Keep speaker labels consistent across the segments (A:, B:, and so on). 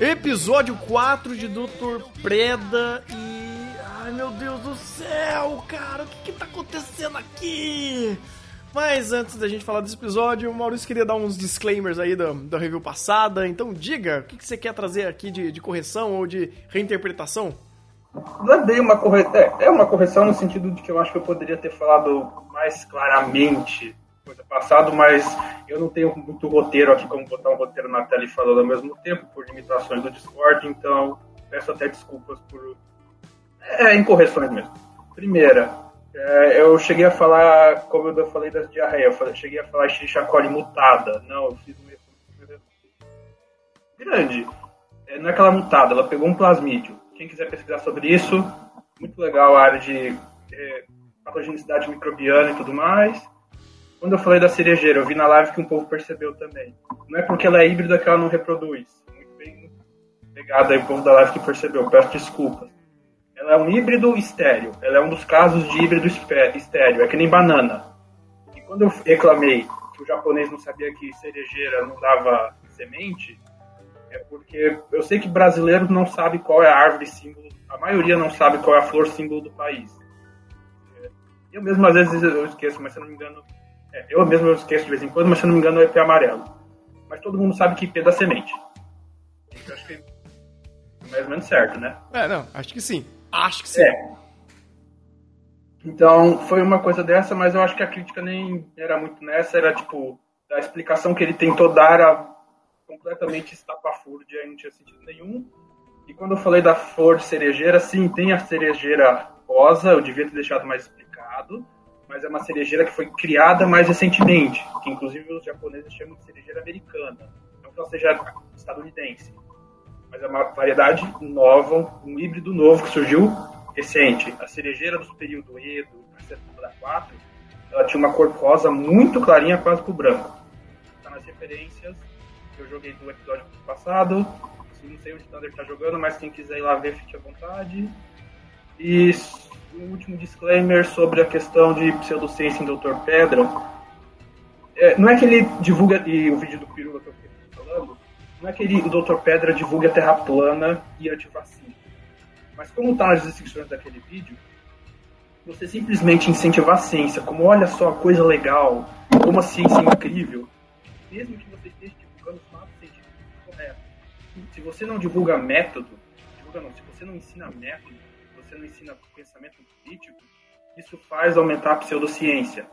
A: Episódio 4 de Dr. Preda e. Ai meu Deus do céu, cara, o que, que tá acontecendo aqui? Mas antes da gente falar desse episódio, o Maurício queria dar uns disclaimers aí da, da review passada. Então diga, o que, que você quer trazer aqui de, de correção ou de reinterpretação?
B: Não é bem uma correção. É uma correção no sentido de que eu acho que eu poderia ter falado mais claramente coisa passado, mas eu não tenho muito roteiro aqui como botar um roteiro na tela e falando ao mesmo tempo, por limitações do Discord, então peço até desculpas por. É, incorreções mesmo. Primeira, é, eu cheguei a falar, como eu falei das diarreias, eu cheguei a falar Shishakori mutada. Não, eu fiz um grande. É, não é aquela mutada, ela pegou um plasmídio. Quem quiser pesquisar sobre isso, muito legal a área de é, patogenicidade microbiana e tudo mais. Quando eu falei da cerejeira, eu vi na live que um povo percebeu também. Não é porque ela é híbrida que ela não reproduz. Muito bem pegado aí o povo da live que percebeu, peço desculpas. Ela é um híbrido estéreo. Ela é um dos casos de híbrido estéreo. É que nem banana. E quando eu reclamei que o japonês não sabia que cerejeira não dava semente, é porque eu sei que brasileiros não sabe qual é a árvore símbolo. A maioria não sabe qual é a flor símbolo do país. Eu mesmo às vezes eu esqueço, mas se eu não me engano. É, eu mesmo eu esqueço de vez em quando, mas se eu não me engano é IP amarelo. Mas todo mundo sabe que IP da semente. Eu acho que é mais ou menos certo, né?
A: É, não, acho que sim. Acho que sim.
B: É. Então, foi uma coisa dessa, mas eu acho que a crítica nem era muito nessa, era tipo, a explicação que ele tentou dar era completamente estapafúrdia, não tinha sentido nenhum. E quando eu falei da flor cerejeira, sim, tem a cerejeira rosa, eu devia ter deixado mais explicado, mas é uma cerejeira que foi criada mais recentemente, que inclusive os japoneses chamam de cerejeira americana, não que ela seja estadunidense mas é uma variedade nova, um híbrido novo que surgiu recente. A cerejeira dos períodos Edo, da 4, ela tinha uma cor rosa muito clarinha, quase pro branco. Tá nas referências que eu joguei do episódio passado. Não sei onde o Thunder tá jogando, mas quem quiser ir lá ver, fique à vontade. E um último disclaimer sobre a questão de pseudociência em Doutor Pedra. É, não é que ele divulga, e o vídeo do Pirula que eu não é que ele, o Dr. Pedra divulgue a Terra plana e antivacina. Mas como está nas descrições daquele vídeo, você simplesmente incentivar a ciência, como olha só, coisa legal, como a ciência é incrível, mesmo que você esteja divulgando os fatos científicos corretos. Se você não divulga método, divulga não, se você não ensina método, você não ensina pensamento crítico, isso faz aumentar a pseudociência.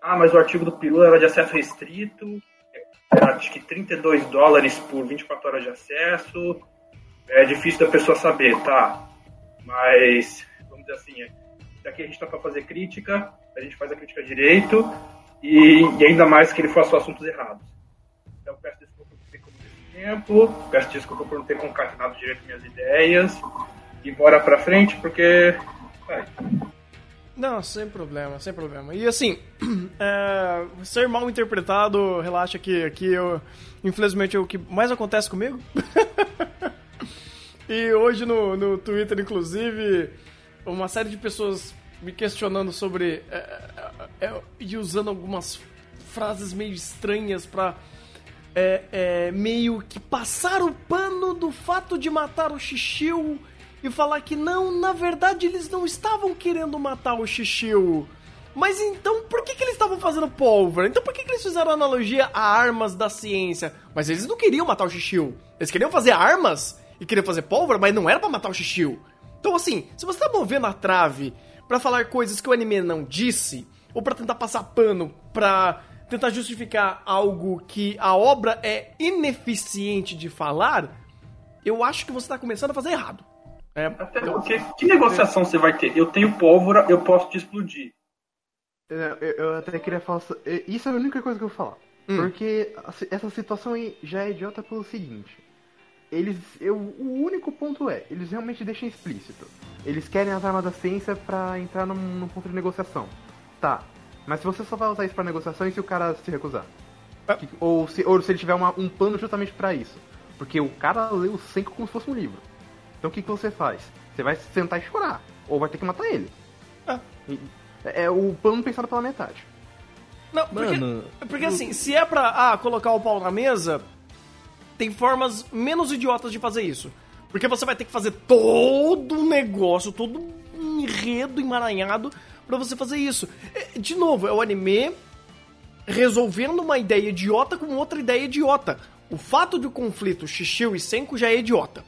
B: Ah, mas o artigo do Pirula era de acesso restrito, acho que 32 dólares por 24 horas de acesso. É difícil da pessoa saber, tá? Mas, vamos dizer assim, daqui a gente está para fazer crítica, a gente faz a crítica direito, e, e, ainda mais que ele faça assuntos errados. Então, peço desculpa por ter comido esse tempo, peço desculpa por não ter concatenado direito minhas ideias, e bora para frente, porque. Vai.
A: Não, sem problema, sem problema. E assim, é, ser mal interpretado, relaxa que aqui eu, infelizmente, é o que mais acontece comigo. e hoje no, no Twitter, inclusive, uma série de pessoas me questionando sobre. É, é, é e usando algumas frases meio estranhas pra. É, é, meio que passar o pano do fato de matar o Xixiu e falar que não, na verdade eles não estavam querendo matar o Xixiu. Mas então, por que, que eles estavam fazendo pólvora? Então por que, que eles fizeram analogia a armas da ciência? Mas eles não queriam matar o Xixiu. Eles queriam fazer armas e queriam fazer pólvora, mas não era para matar o Xixiu. Então assim, se você tá movendo a trave para falar coisas que o anime não disse, ou para tentar passar pano pra tentar justificar algo que a obra é ineficiente de falar, eu acho que você tá começando a fazer errado.
B: É, Até porque, que negociação você vai ter? Eu tenho pólvora, eu posso te explodir.
C: É, eu, eu até queria falar. Isso é a única coisa que eu vou falar. Hum. Porque essa situação já é idiota pelo seguinte. eles. Eu, o único ponto é, eles realmente deixam explícito. Eles querem as armas da ciência pra entrar num, num ponto de negociação. Tá. Mas se você só vai usar isso pra negociação e se o cara se recusar? Que- ou, se, ou se ele tiver uma- um plano justamente pra isso. Porque o cara leu o 5 como se fosse um livro. Então o que, que você faz? Você vai sentar e chorar. Ou vai ter que matar ele.
A: É.
C: E- É o plano pensado pela metade.
A: Não, porque,
D: Mano,
A: porque assim, se é pra ah, colocar o pau na mesa, tem formas menos idiotas de fazer isso. Porque você vai ter que fazer todo um negócio, todo um enredo emaranhado pra você fazer isso. É, De novo, é o anime resolvendo uma ideia idiota com outra ideia idiota. O fato do conflito Shishio e Senko já é idiota.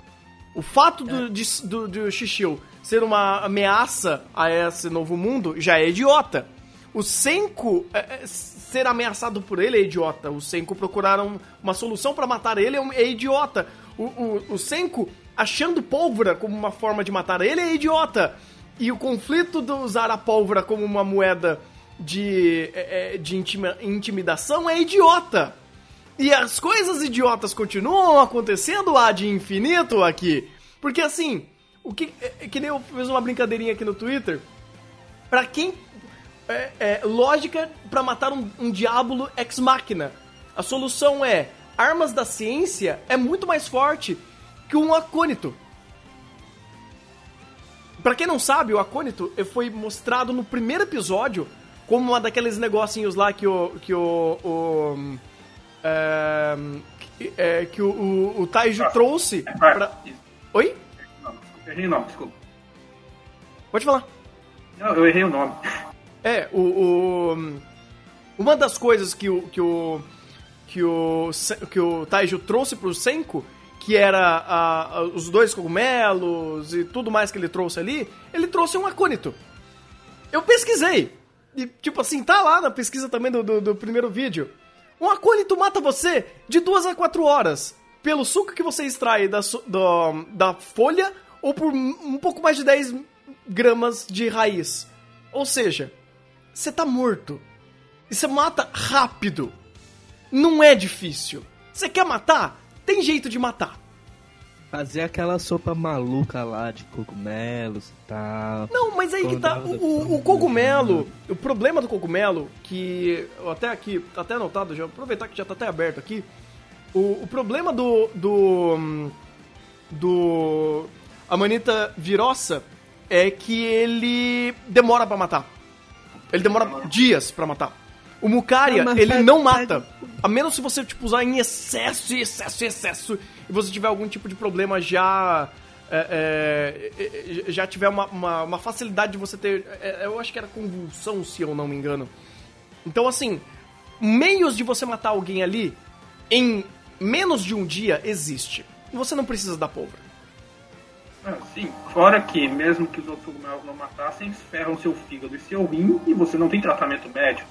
A: O fato do, de, do, do Shishio ser uma ameaça a esse novo mundo já é idiota. O Senko é, é, ser ameaçado por ele é idiota. O Senko procurar um- uma solução pra matar ele é, é idiota. O, o, o Senko achando pólvora como uma forma de matar ele é idiota. E o conflito de usar a pólvora como uma moeda de, é, é, de intimidação é idiota. E as coisas idiotas continuam acontecendo há de infinito aqui. Porque assim, o que. É, que nem eu fiz uma brincadeirinha aqui no Twitter. Pra quem. É, é, lógica pra matar um, um diabo ex machina. A solução é: armas da ciência é muito mais forte que um acônito. Pra quem não sabe, o acônito eh, foi mostrado no primeiro episódio como uma daqueles negocinhos lá que o. que o. o é, que, é, que o, o, o Taiju
B: Ah,
A: trouxe
B: Ah,
A: pra. Oi?
B: Não, errei o nome, desculpa.
A: Pode falar.
B: Não, eu errei o nome.
A: É, o, o- uma das coisas que o que o que o que o Taiju trouxe pro Senko, que era a- a- os dois cogumelos e tudo mais que ele trouxe ali, ele trouxe um acônito. Eu pesquisei. E, tipo assim, tá lá na pesquisa também do, do, do primeiro vídeo. Um acônito mata você de duas a quatro horas. Pelo suco que você extrai da, do- da folha ou por um pouco mais de 10 gramas de raiz. Ou seja, você tá morto. E você mata rápido. Não é difícil. Você quer matar? Tem jeito de matar.
D: Fazer aquela sopa maluca lá de cogumelos e tal.
A: Não, mas aí que tá. O, o- o cogumelo, o problema do cogumelo, que até aqui, tá até anotado, já aproveitar que já tá até aberto aqui. O, o problema do. do. hum, do. Amanita virosa é que ele demora pra matar. Ele demora dias pra matar. O Mucaria,
D: mas
A: ele
D: pega-
A: não mata. A menos se você, tipo, usar em excesso, excesso, excesso, e você tiver algum tipo de problema já. é, é, é, já tiver uma, uma, uma facilidade de você ter. é, eu acho que era convulsão, se eu não me engano. Então, assim, meios de você matar alguém ali em menos de um dia existe. Você não precisa da pólvora.
B: Ah, sim. Fora que, mesmo que os outros cogumelos não matassem, ferram seu fígado e seu rim e você não tem tratamento médico.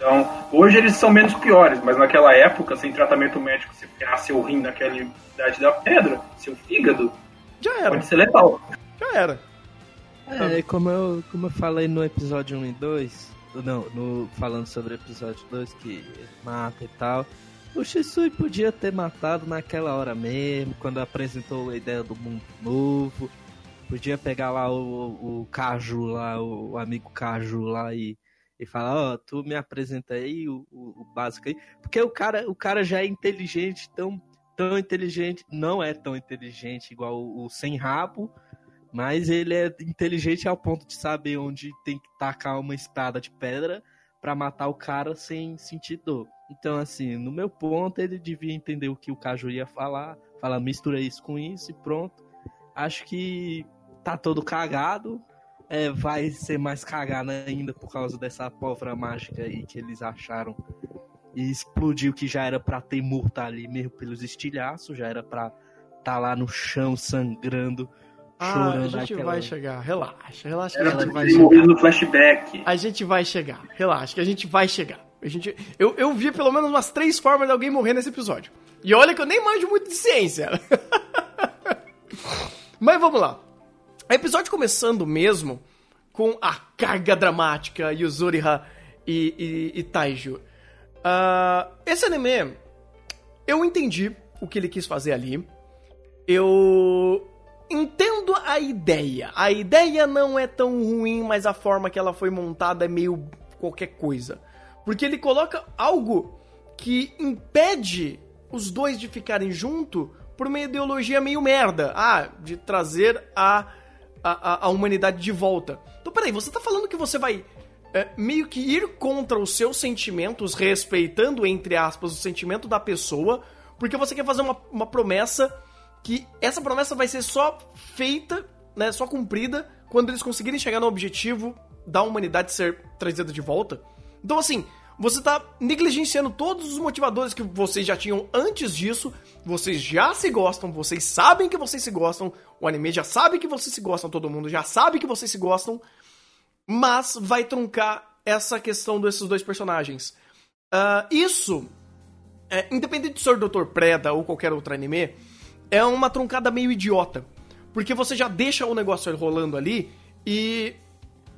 B: Então, hoje eles são menos piores, mas naquela época, sem tratamento médico, se ferrar seu rim naquela idade da pedra, seu fígado,
A: Já era,
B: pode ser letal.
A: já era.
D: É, como eu, como eu falei no episódio 1 e 2, não, no, falando sobre o episódio 2, que ele mata e tal, o Shisui podia ter matado naquela hora mesmo, quando apresentou a ideia do mundo novo. Podia pegar lá o, o Caju lá, o, o amigo Caju lá e, e falar, ó, tu me apresenta aí o, o, o básico aí. Porque o cara, o cara já é inteligente, tão, tão inteligente, não é tão inteligente igual o, o sem rabo, mas ele é inteligente ao ponto de saber onde tem que tacar uma espada de pedra pra matar o cara sem sentir dor. Então, assim, no meu ponto, ele devia entender o que o Caju ia falar, falar mistura isso com isso e pronto. Acho que tá todo cagado. É, vai ser mais cagado ainda por causa dessa pólvora mágica aí que eles acharam. E explodiu que já era pra ter morto ali mesmo pelos estilhaços, já era pra tá lá no chão sangrando,
A: Ah,
D: chorando.
A: a gente
D: aquela-
A: vai chegar. Relaxa, relaxa que a gente
B: pra
A: vai chegar.
B: no flashback.
A: A gente vai chegar. Relaxa, que a gente vai chegar. A gente, eu, eu vi pelo menos umas três formas de alguém morrer nesse episódio. E olha que eu nem manjo muito de ciência. Mas vamos lá. O episódio começando mesmo com a carga dramática Yuzuriha e, e, e Taiju. Ah, esse anime, eu entendi o que ele quis fazer ali. eu entendo a ideia. A ideia não é tão ruim, mas a forma que ela foi montada é meio qualquer coisa. Porque ele coloca algo que impede os dois de ficarem junto por uma ideologia meio merda. Ah, de trazer a, a, a humanidade de volta. Então, peraí, você tá falando que você vai é, meio que ir contra os seus sentimentos, respeitando, entre aspas, o sentimento da pessoa, porque você quer fazer uma, uma promessa que essa promessa vai ser só feita, né, só cumprida, quando eles conseguirem chegar no objetivo da humanidade ser trazida de volta. Então, assim, você tá negligenciando todos os motivadores que vocês já tinham antes disso. Vocês já se gostam, vocês sabem que vocês se gostam. O anime já sabe que vocês se gostam, todo mundo já sabe que vocês se gostam. Mas vai truncar essa questão desses dois personagens. Uh, isso, é, independente de ser Dr. Preda ou qualquer outro anime, é uma truncada meio idiota. Porque você já deixa o negócio rolando ali e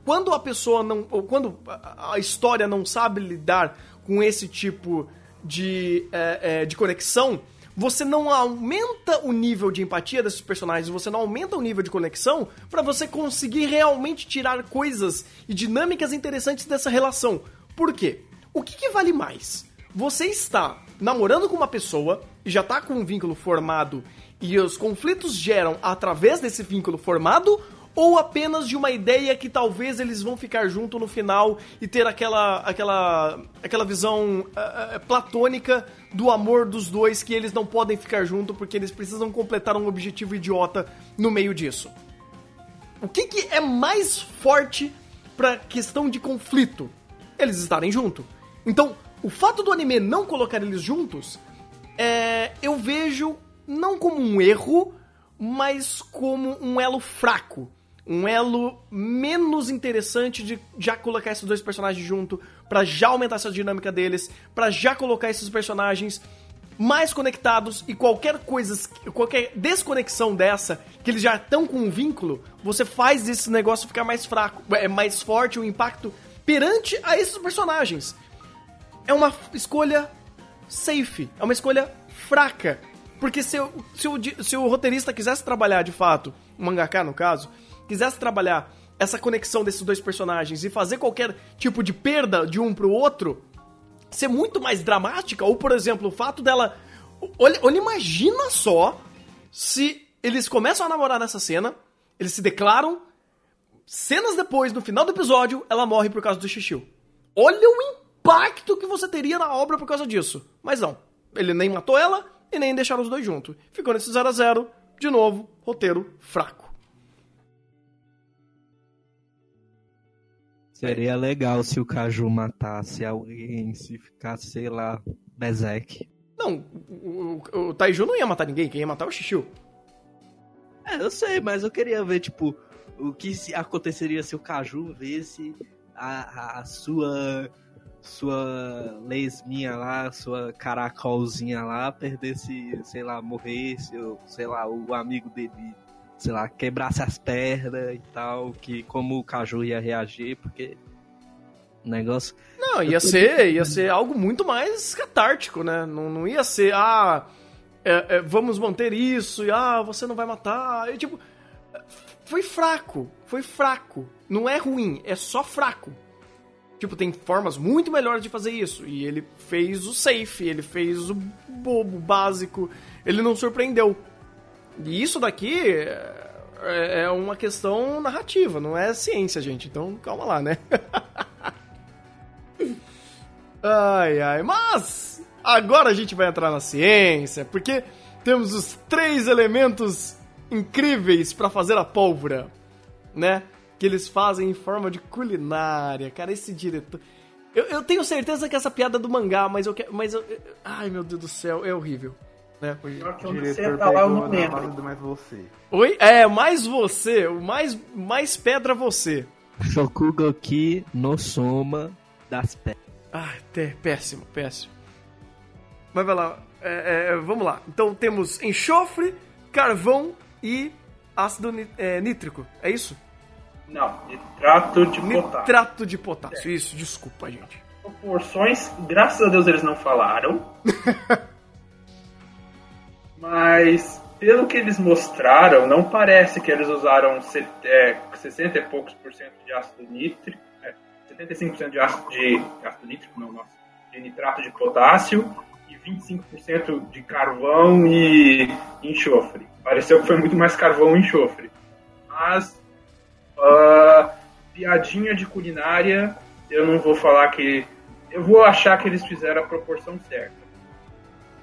A: quando a pessoa não. ou quando a história não sabe lidar com esse tipo de, é, é, de conexão, você não aumenta o nível de empatia desses personagens, você não aumenta o nível de conexão para você conseguir realmente tirar coisas e dinâmicas interessantes dessa relação. Por quê? O que, que vale mais? Você está namorando com uma pessoa e já está com um vínculo formado e os conflitos geram através desse vínculo formado ou apenas de uma ideia que talvez eles vão ficar junto no final e ter aquela aquela aquela visão uh, platônica do amor dos dois que eles não podem ficar junto porque eles precisam completar um objetivo idiota no meio disso. O que, que é mais forte para questão de conflito? Eles estarem junto. Então, o fato do anime não colocar eles juntos, é, eu vejo não como um erro, mas como um elo fraco um elo menos interessante de já colocar esses dois personagens junto, para já aumentar essa dinâmica deles, para já colocar esses personagens mais conectados e qualquer coisa, qualquer desconexão dessa, que eles já estão com um vínculo, você faz esse negócio ficar mais fraco, é mais forte o impacto perante a esses personagens. É uma escolha safe, é uma escolha fraca. Porque se, se, o, se o roteirista quisesse trabalhar de fato, o mangaka no caso, quisesse trabalhar essa conexão desses dois personagens e fazer qualquer tipo de perda de um pro outro ser muito mais dramática, ou por exemplo, o fato dela. Olha, olha imagina só se eles começam a namorar nessa cena, eles se declaram, cenas depois, no final do episódio, ela morre por causa do xixi. Olha o impacto que você teria na obra por causa disso. Mas não, ele nem matou ela e nem deixaram os dois juntos. Ficou nesse 0 a 0 de novo, roteiro fraco.
D: Seria legal se o Caju matasse alguém, se ficasse, sei lá, Bezek.
A: Não, o, o, o Taiju não ia matar ninguém, quem ia matar é o Xixiu.
D: É, eu sei, mas eu queria ver, tipo, o que aconteceria se o Caju visse a, a sua sua lesminha lá, sua caracolzinha lá, perdesse, sei lá, morresse, ou, sei lá, o amigo dele sei lá, quebrasse as pernas e tal, que como o Caju ia reagir, porque o negócio.
A: Não, ia ser, ia ser algo muito mais catártico, né? Não, não ia ser, ah, é, é, vamos manter isso, e ah, você não vai matar. E, tipo, foi fraco, foi fraco. Não é ruim, é só fraco. Tipo, tem formas muito melhores de fazer isso. E ele fez o safe, ele fez o bobo, básico. Ele não surpreendeu. E isso daqui é, é uma questão narrativa, não é ciência, gente. Então calma lá, né? ai, ai. Mas agora a gente vai entrar na ciência, porque temos os três elementos incríveis para fazer a pólvora, né? Que eles fazem em forma de culinária. Cara, esse diretor. Eu, eu tenho certeza que essa piada é do mangá, mas eu quero. Mas eu. Ai, meu Deus do céu, é horrível né?
B: O diretor pegou lá, eu não
C: mais você.
A: Oi? É, mais você. O mais, mais pedra você.
D: Shokugoki no soma das pedras.
A: Ah, é, péssimo, péssimo. Mas vai lá. É, é, vamos lá. Então temos enxofre, carvão e ácido é, nítrico. É isso?
B: Não, nitrato de
A: potássio. Nitrato de potássio, é. isso, desculpa, gente.
B: Proporções, graças a Deus eles não falaram. Mas pelo que eles mostraram, não parece que eles usaram set- é, 60 e poucos por cento de ácido nítrico, é, 75% de ácido, de ácido nítrico, não, nossa, de nitrato de potássio e 25% de carvão e enxofre. Pareceu que foi muito mais carvão e enxofre. Mas, ah, piadinha de culinária, eu não vou falar que. Eu vou achar que eles fizeram a proporção certa.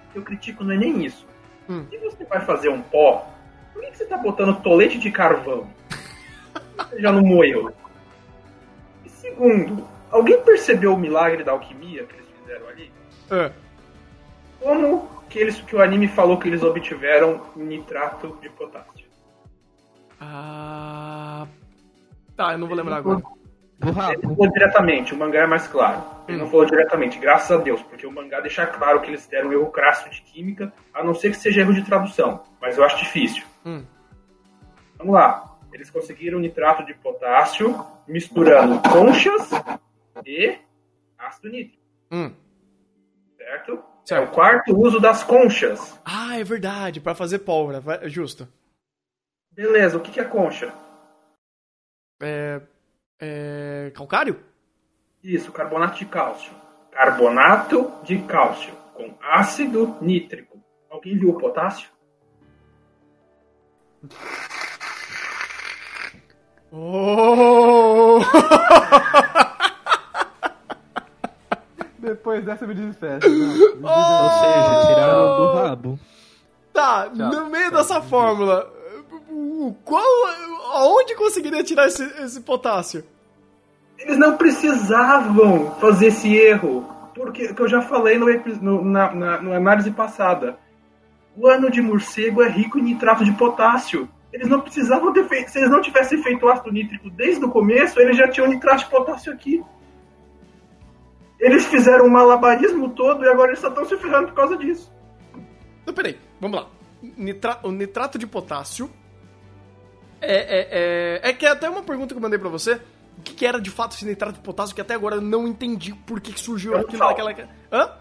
B: O que eu critico não é nem isso.
A: Hum.
B: Se você vai fazer um pó, por que que você está botando tolete de carvão? Você já não moeu. E segundo, alguém percebeu o milagre da alquimia que eles fizeram ali?
A: É.
B: Como que, eles, que o anime falou que eles obtiveram nitrato de potássio?
A: Ah. Tá, eu não vou lembrar agora.
B: Ele não falou diretamente, o mangá é mais claro. Ele não falou diretamente, graças a Deus, porque o mangá deixa claro que eles deram um erro crasso de química, a não ser que seja erro de tradução, mas eu acho difícil.
A: Hum.
B: Vamos lá. Eles conseguiram nitrato de potássio misturando conchas e ácido nítrico,
A: Hum.
B: certo?
A: Certo.
B: É o quarto uso das conchas.
A: Ah, é verdade, pra fazer pólvora, vai- justo.
B: Beleza, o que é concha?
A: É. É. Calcário?
B: Isso, carbonato de cálcio. Carbonato de cálcio com ácido nítrico. Alguém viu o potássio?
A: Oh!
C: Depois dessa eu me desespero. Não,
D: Ou seja, tiraram do rabo.
A: tá,
C: Tchau.
A: no meio dessa fórmula, o- qual. Aonde conseguiria tirar esse, esse potássio?
B: Eles não precisavam fazer esse erro. Porque que eu já falei no, no- na, na, na análise passada. O ano de morcego é rico em nitrato de potássio. Eles não precisavam ter feito. Se eles não tivessem feito o ácido nítrico desde o começo, eles já tinham nitrato de potássio aqui. Eles fizeram um malabarismo todo e agora eles só estão se ferrando por causa disso.
A: Não, peraí, vamos lá. Nitra- o nitrato de potássio. É, é, é, é que é até uma pergunta que eu mandei pra você. O que, que era de fato esse nitrato de potássio que até agora eu não entendi por que, que surgiu
B: É um
A: aquilo
B: sal.
A: naquela. Hã?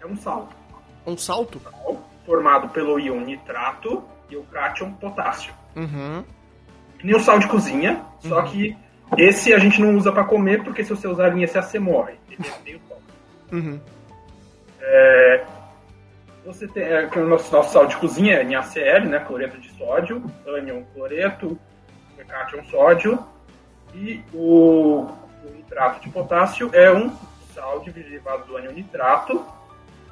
B: É um sal
A: Um salto?
B: formado pelo íon nitrato e o cátion potássio.
A: Uhum.
B: Que nem o sal de cozinha, só que esse a gente não usa pra comer, porque se você usar em excesso, você morre. Ele tem o sal.
A: Uhum.
B: Você tem é, que o nosso, nosso sal de cozinha é NaCl, né? Cloreto de sódio, ânion cloreto, cátion sódio, e o, o nitrato de potássio é um sal de derivado do ânion nitrato,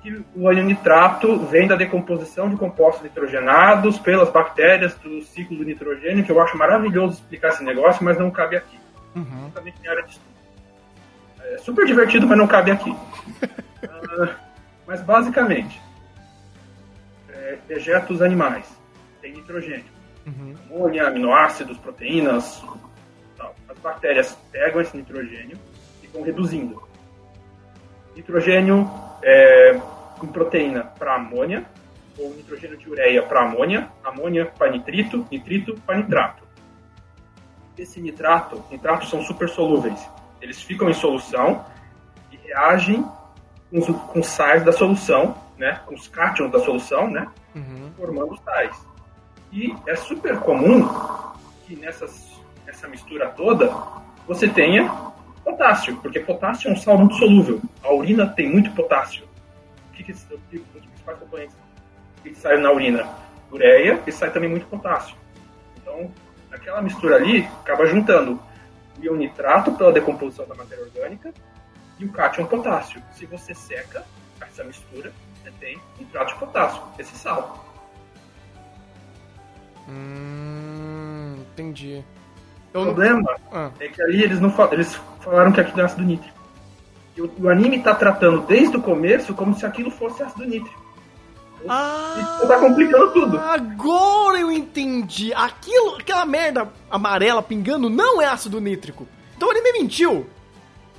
B: que o ânion nitrato vem da decomposição de compostos nitrogenados pelas bactérias do ciclo do nitrogênio, que eu acho maravilhoso explicar esse negócio, mas não cabe aqui.
A: Uhum.
B: Justamente minha área de estudo. É super divertido, mas não cabe aqui. Ah, mas basicamente, é, dejetos animais têm nitrogênio,
A: Uhum.
B: amônia, aminoácidos, proteínas. Tal. As bactérias pegam esse nitrogênio e vão reduzindo. Nitrogênio é, com proteína para amônia, ou nitrogênio de ureia para amônia, amônia para nitrito, nitrito para nitrato. Esse nitrato, nitratos são super solúveis. Eles ficam em solução e reagem com com sais da solução, né, com os cátions da solução, né,
A: Uhum.
B: formando sais. E é super comum que nessas, nessa mistura toda você tenha potássio, porque potássio é um sal muito solúvel. A urina tem muito potássio. O que, que, o que os principais componentes que saem na urina? Ureia e sai também muito potássio. Então, naquela mistura ali, acaba juntando o íon nitrato pela decomposição da matéria orgânica e o cátion potássio. Se você seca essa mistura, você tem nitrato de potássio, esse sal.
A: Hum, entendi.
B: O
A: Eu não...
B: problema
A: Ah,
B: é que ali eles não fal- eles falaram que aquilo é ácido nítrico. E o, o anime tá tratando desde o começo como se aquilo fosse ácido nítrico.
A: Ah,
B: Isso tá complicando tudo.
A: Agora eu entendi. Aquilo, aquela merda amarela pingando não é ácido nítrico. Então ele me mentiu.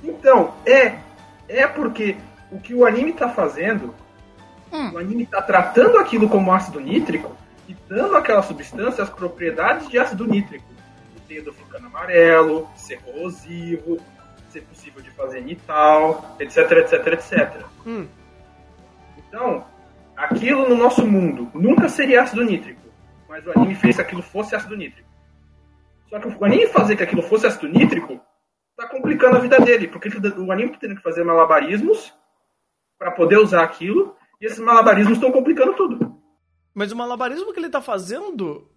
B: Então, é. É porque o que o anime tá fazendo,
A: Hum.
B: o anime tá tratando aquilo como ácido nítrico e dando àquela substância as propriedades de ácido nítrico. O dedo ficando amarelo, ser corrosivo, ser possível de fazer nital, etc, etc, etc.
A: Hum.
B: Então, aquilo no nosso mundo nunca seria ácido nítrico. mas o anime fez que aquilo fosse ácido nítrico. Só que o anime fazer que aquilo fosse ácido nítrico tá complicando a vida dele, porque o anime tá tendo que fazer malabarismos para poder usar aquilo, e esses malabarismos estão complicando tudo.
A: Mas o malabarismo que ele tá fazendo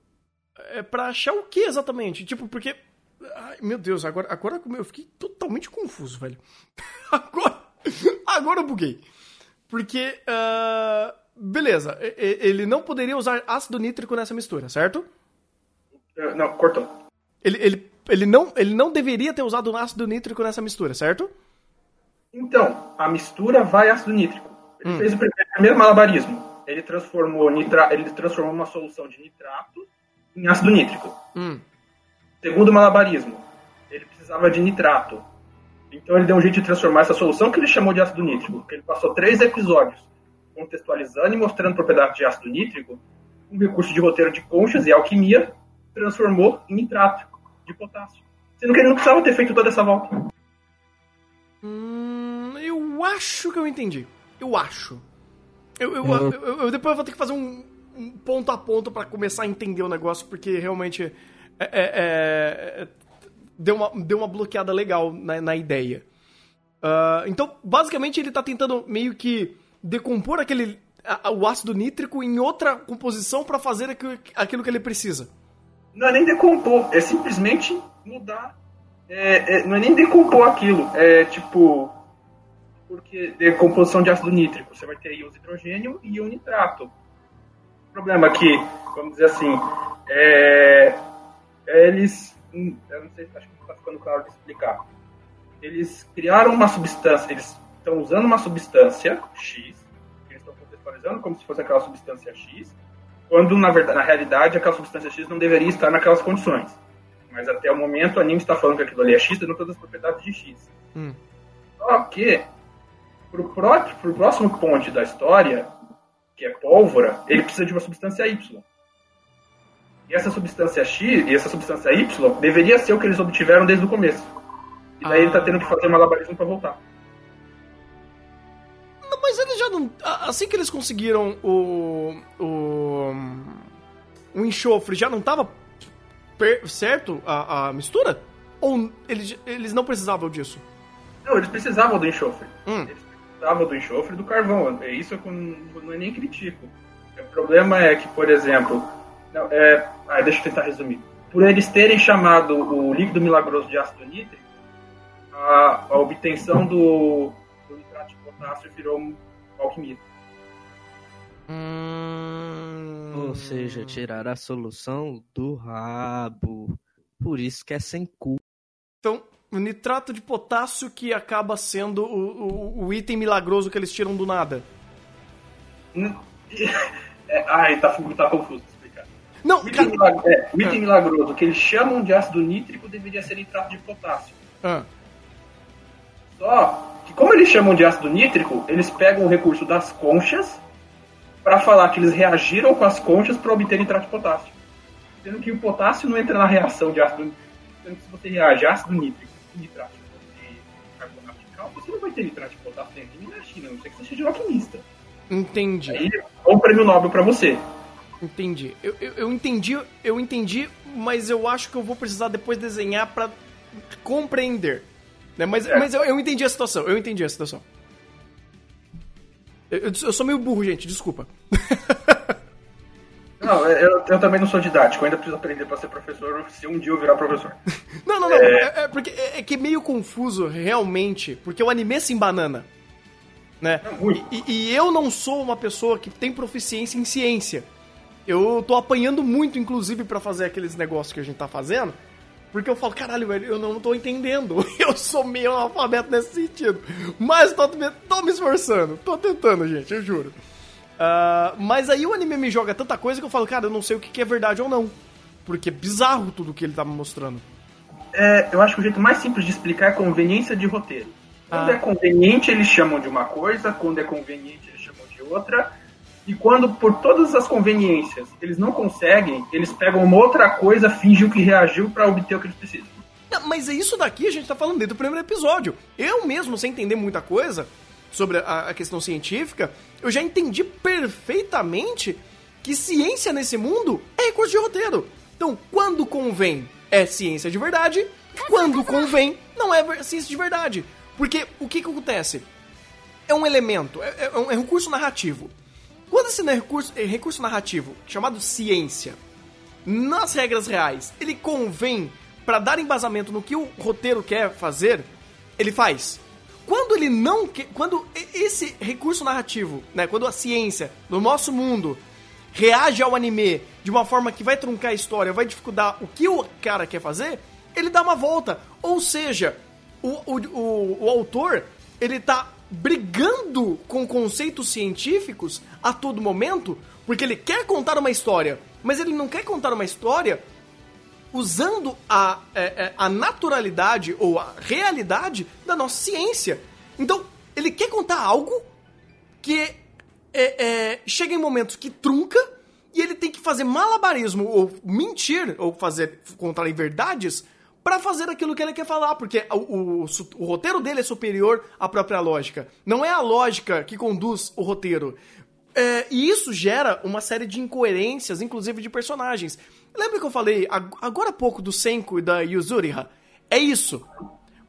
A: é pra achar o que exatamente? Tipo, porque. Ai, meu Deus, agora, agora eu fiquei totalmente confuso, velho. Agora, agora eu buguei. Porque. Uh, beleza, ele não poderia usar ácido nítrico nessa mistura, certo?
B: Uh, não, cortou.
A: Ele, ele, ele, não, ele não deveria ter usado ácido nítrico nessa mistura, certo?
B: Então, a mistura vai ácido nítrico. Ele hum. fez o primeiro, primeiro malabarismo. Ele transformou, nitra, ele transformou uma solução de nitrato em ácido nítrico.
A: Hum.
B: Segundo malabarismo, ele precisava de nitrato. Então ele deu um jeito de transformar essa solução que ele chamou de ácido nítrico. Ele passou três episódios contextualizando e mostrando propriedades de ácido nítrico, um recurso de roteiro de conchas e alquimia, transformou em nitrato de potássio. Sendo que ele não precisava ter feito toda essa volta.
A: Hum, eu acho que eu entendi. Eu acho. Eu, eu, uhum. eu, eu depois vou ter que fazer um, um ponto a ponto para começar a entender o negócio, porque realmente é, é, é, deu, uma, deu uma bloqueada legal na, na ideia. Uh, então, basicamente, ele tá tentando meio que decompor aquele a, o ácido nítrico em outra composição para fazer aquilo, aquilo que ele precisa.
B: Não é nem decompor, é simplesmente mudar. É, é, não é nem decompor aquilo, é tipo. Porque decomposição de ácido nítrico, você vai ter íons hidrogênio e íon nitrato. O problema que, vamos dizer assim, é, é eles. Hum, eu não sei, acho que está ficando claro de explicar. Eles criaram uma substância, eles estão usando uma substância X, que eles estão contextualizando como se fosse aquela substância X, quando na verdade, na realidade, aquela substância X não deveria estar naquelas condições. Mas até o momento o anime está falando que aquilo ali é X, dando todas as propriedades de X.
A: Hum.
B: Só que, pro, pró pro próximo ponte da história, que é pólvora, ele precisa de uma substância Y. E essa substância X e essa substância Y deveria ser o que eles obtiveram desde o começo. E daí ah. ele está tendo que fazer malabarismo para voltar.
A: Mas eles já não. Assim que eles conseguiram o. O. O enxofre, já não tava certo a, a mistura? Ou eles, eles não precisavam disso?
B: Não, eles precisavam do enxofre.
A: Hum.
B: Eles precisavam do enxofre e do carvão. É isso eu não, não é nem critico. O problema é que, por exemplo. Não, é, ah, deixa eu tentar resumir. Por eles terem chamado o líquido milagroso de ácido nítrico, a, a obtenção do, potássio virou alquimia.
D: Hum... Ou seja, tirar a solução do rabo. Por isso que é sem cu.
A: Então, o nitrato de potássio que acaba sendo o, o, o item milagroso que eles tiram do nada.
B: É, ai, tá, tá confuso explicar.
A: Não,
B: o item, cara... milagroso, é, o item ah. milagroso que eles chamam de ácido nítrico deveria ser nitrato de potássio.
A: Ah.
B: Só que como eles chamam de ácido nítrico, eles pegam o recurso das conchas para falar que eles reagiram com as conchas para obter nitrato de potássio. Sendo que o potássio não entra na reação de ácido nítrico. Sendo que se você reage ácido nítrico nitrato de carbonato de cálcio, você não vai ter nitrato de potássio nem na China, não ser que você seja alquimista.
A: Entendi.
B: Aí é um prêmio Nobel para você.
A: Entendi. Eu, eu, eu, entendi, eu entendi, mas eu acho que eu vou precisar depois desenhar para compreender. Né? Mas, é. mas eu, eu entendi a situação, eu entendi a situação. Eu, eu sou meio burro, gente, desculpa.
B: Não, eu, eu também não sou didático, eu ainda preciso aprender para ser professor se um dia eu virar professor.
A: Não, não, não, é, é, é porque é, é, que é meio confuso realmente, porque o anime se embanana. Né? E, e, eu não sou uma pessoa que tem proficiência em ciência. Eu tô apanhando muito, inclusive, para fazer aqueles negócios que a gente tá fazendo. Porque eu falo, caralho, velho, eu não tô entendendo. Eu sou meio analfabeto nesse sentido. Mas tô, tô me esforçando. Tô tentando, gente, eu juro. Uh, mas aí o anime me joga tanta coisa que eu falo, cara, eu não sei o que é verdade ou não. Porque é bizarro tudo que ele tá me mostrando.
B: É, eu acho que o jeito mais simples de explicar é conveniência de roteiro. Quando ah. é conveniente, eles chamam de uma coisa, quando é conveniente, eles chamam de outra. E quando, por todas as conveniências, eles não conseguem, eles pegam uma outra coisa, fingem que reagiu para obter o que eles precisam.
A: Não, mas é isso daqui a gente tá falando desde o primeiro episódio. Eu mesmo, sem entender muita coisa sobre a, a questão científica, eu já entendi perfeitamente que ciência nesse mundo é recurso de roteiro. Então, quando convém, é ciência de verdade, quando convém, não é ciência de verdade. Porque o que, que acontece? É um elemento, é, é um, é um recurso narrativo. Quando esse recurso, é recurso narrativo, chamado ciência, nas regras reais, ele convém para dar embasamento no que o roteiro quer fazer, ele faz. Quando ele não quando esse recurso narrativo, né, quando a ciência no nosso mundo reage ao anime de uma forma que vai truncar a história, vai dificultar o que o cara quer fazer, ele dá uma volta. Ou seja, o, o, o, o autor, ele tá brigando com conceitos científicos a todo momento, porque ele quer contar uma história, mas ele não quer contar uma história usando a, é, é, a naturalidade ou a realidade da nossa ciência. Então, ele quer contar algo que é, é, chega em momentos que trunca e ele tem que fazer malabarismo ou mentir ou fazer contar verdades para fazer aquilo que ele quer falar, porque o, o, o, roteiro dele é superior à própria lógica. Não é a lógica que conduz o roteiro. É, e isso gera uma série de incoerências, inclusive de personagens. Lembra que eu falei agora há pouco do Senko e da Yuzuriha? É isso.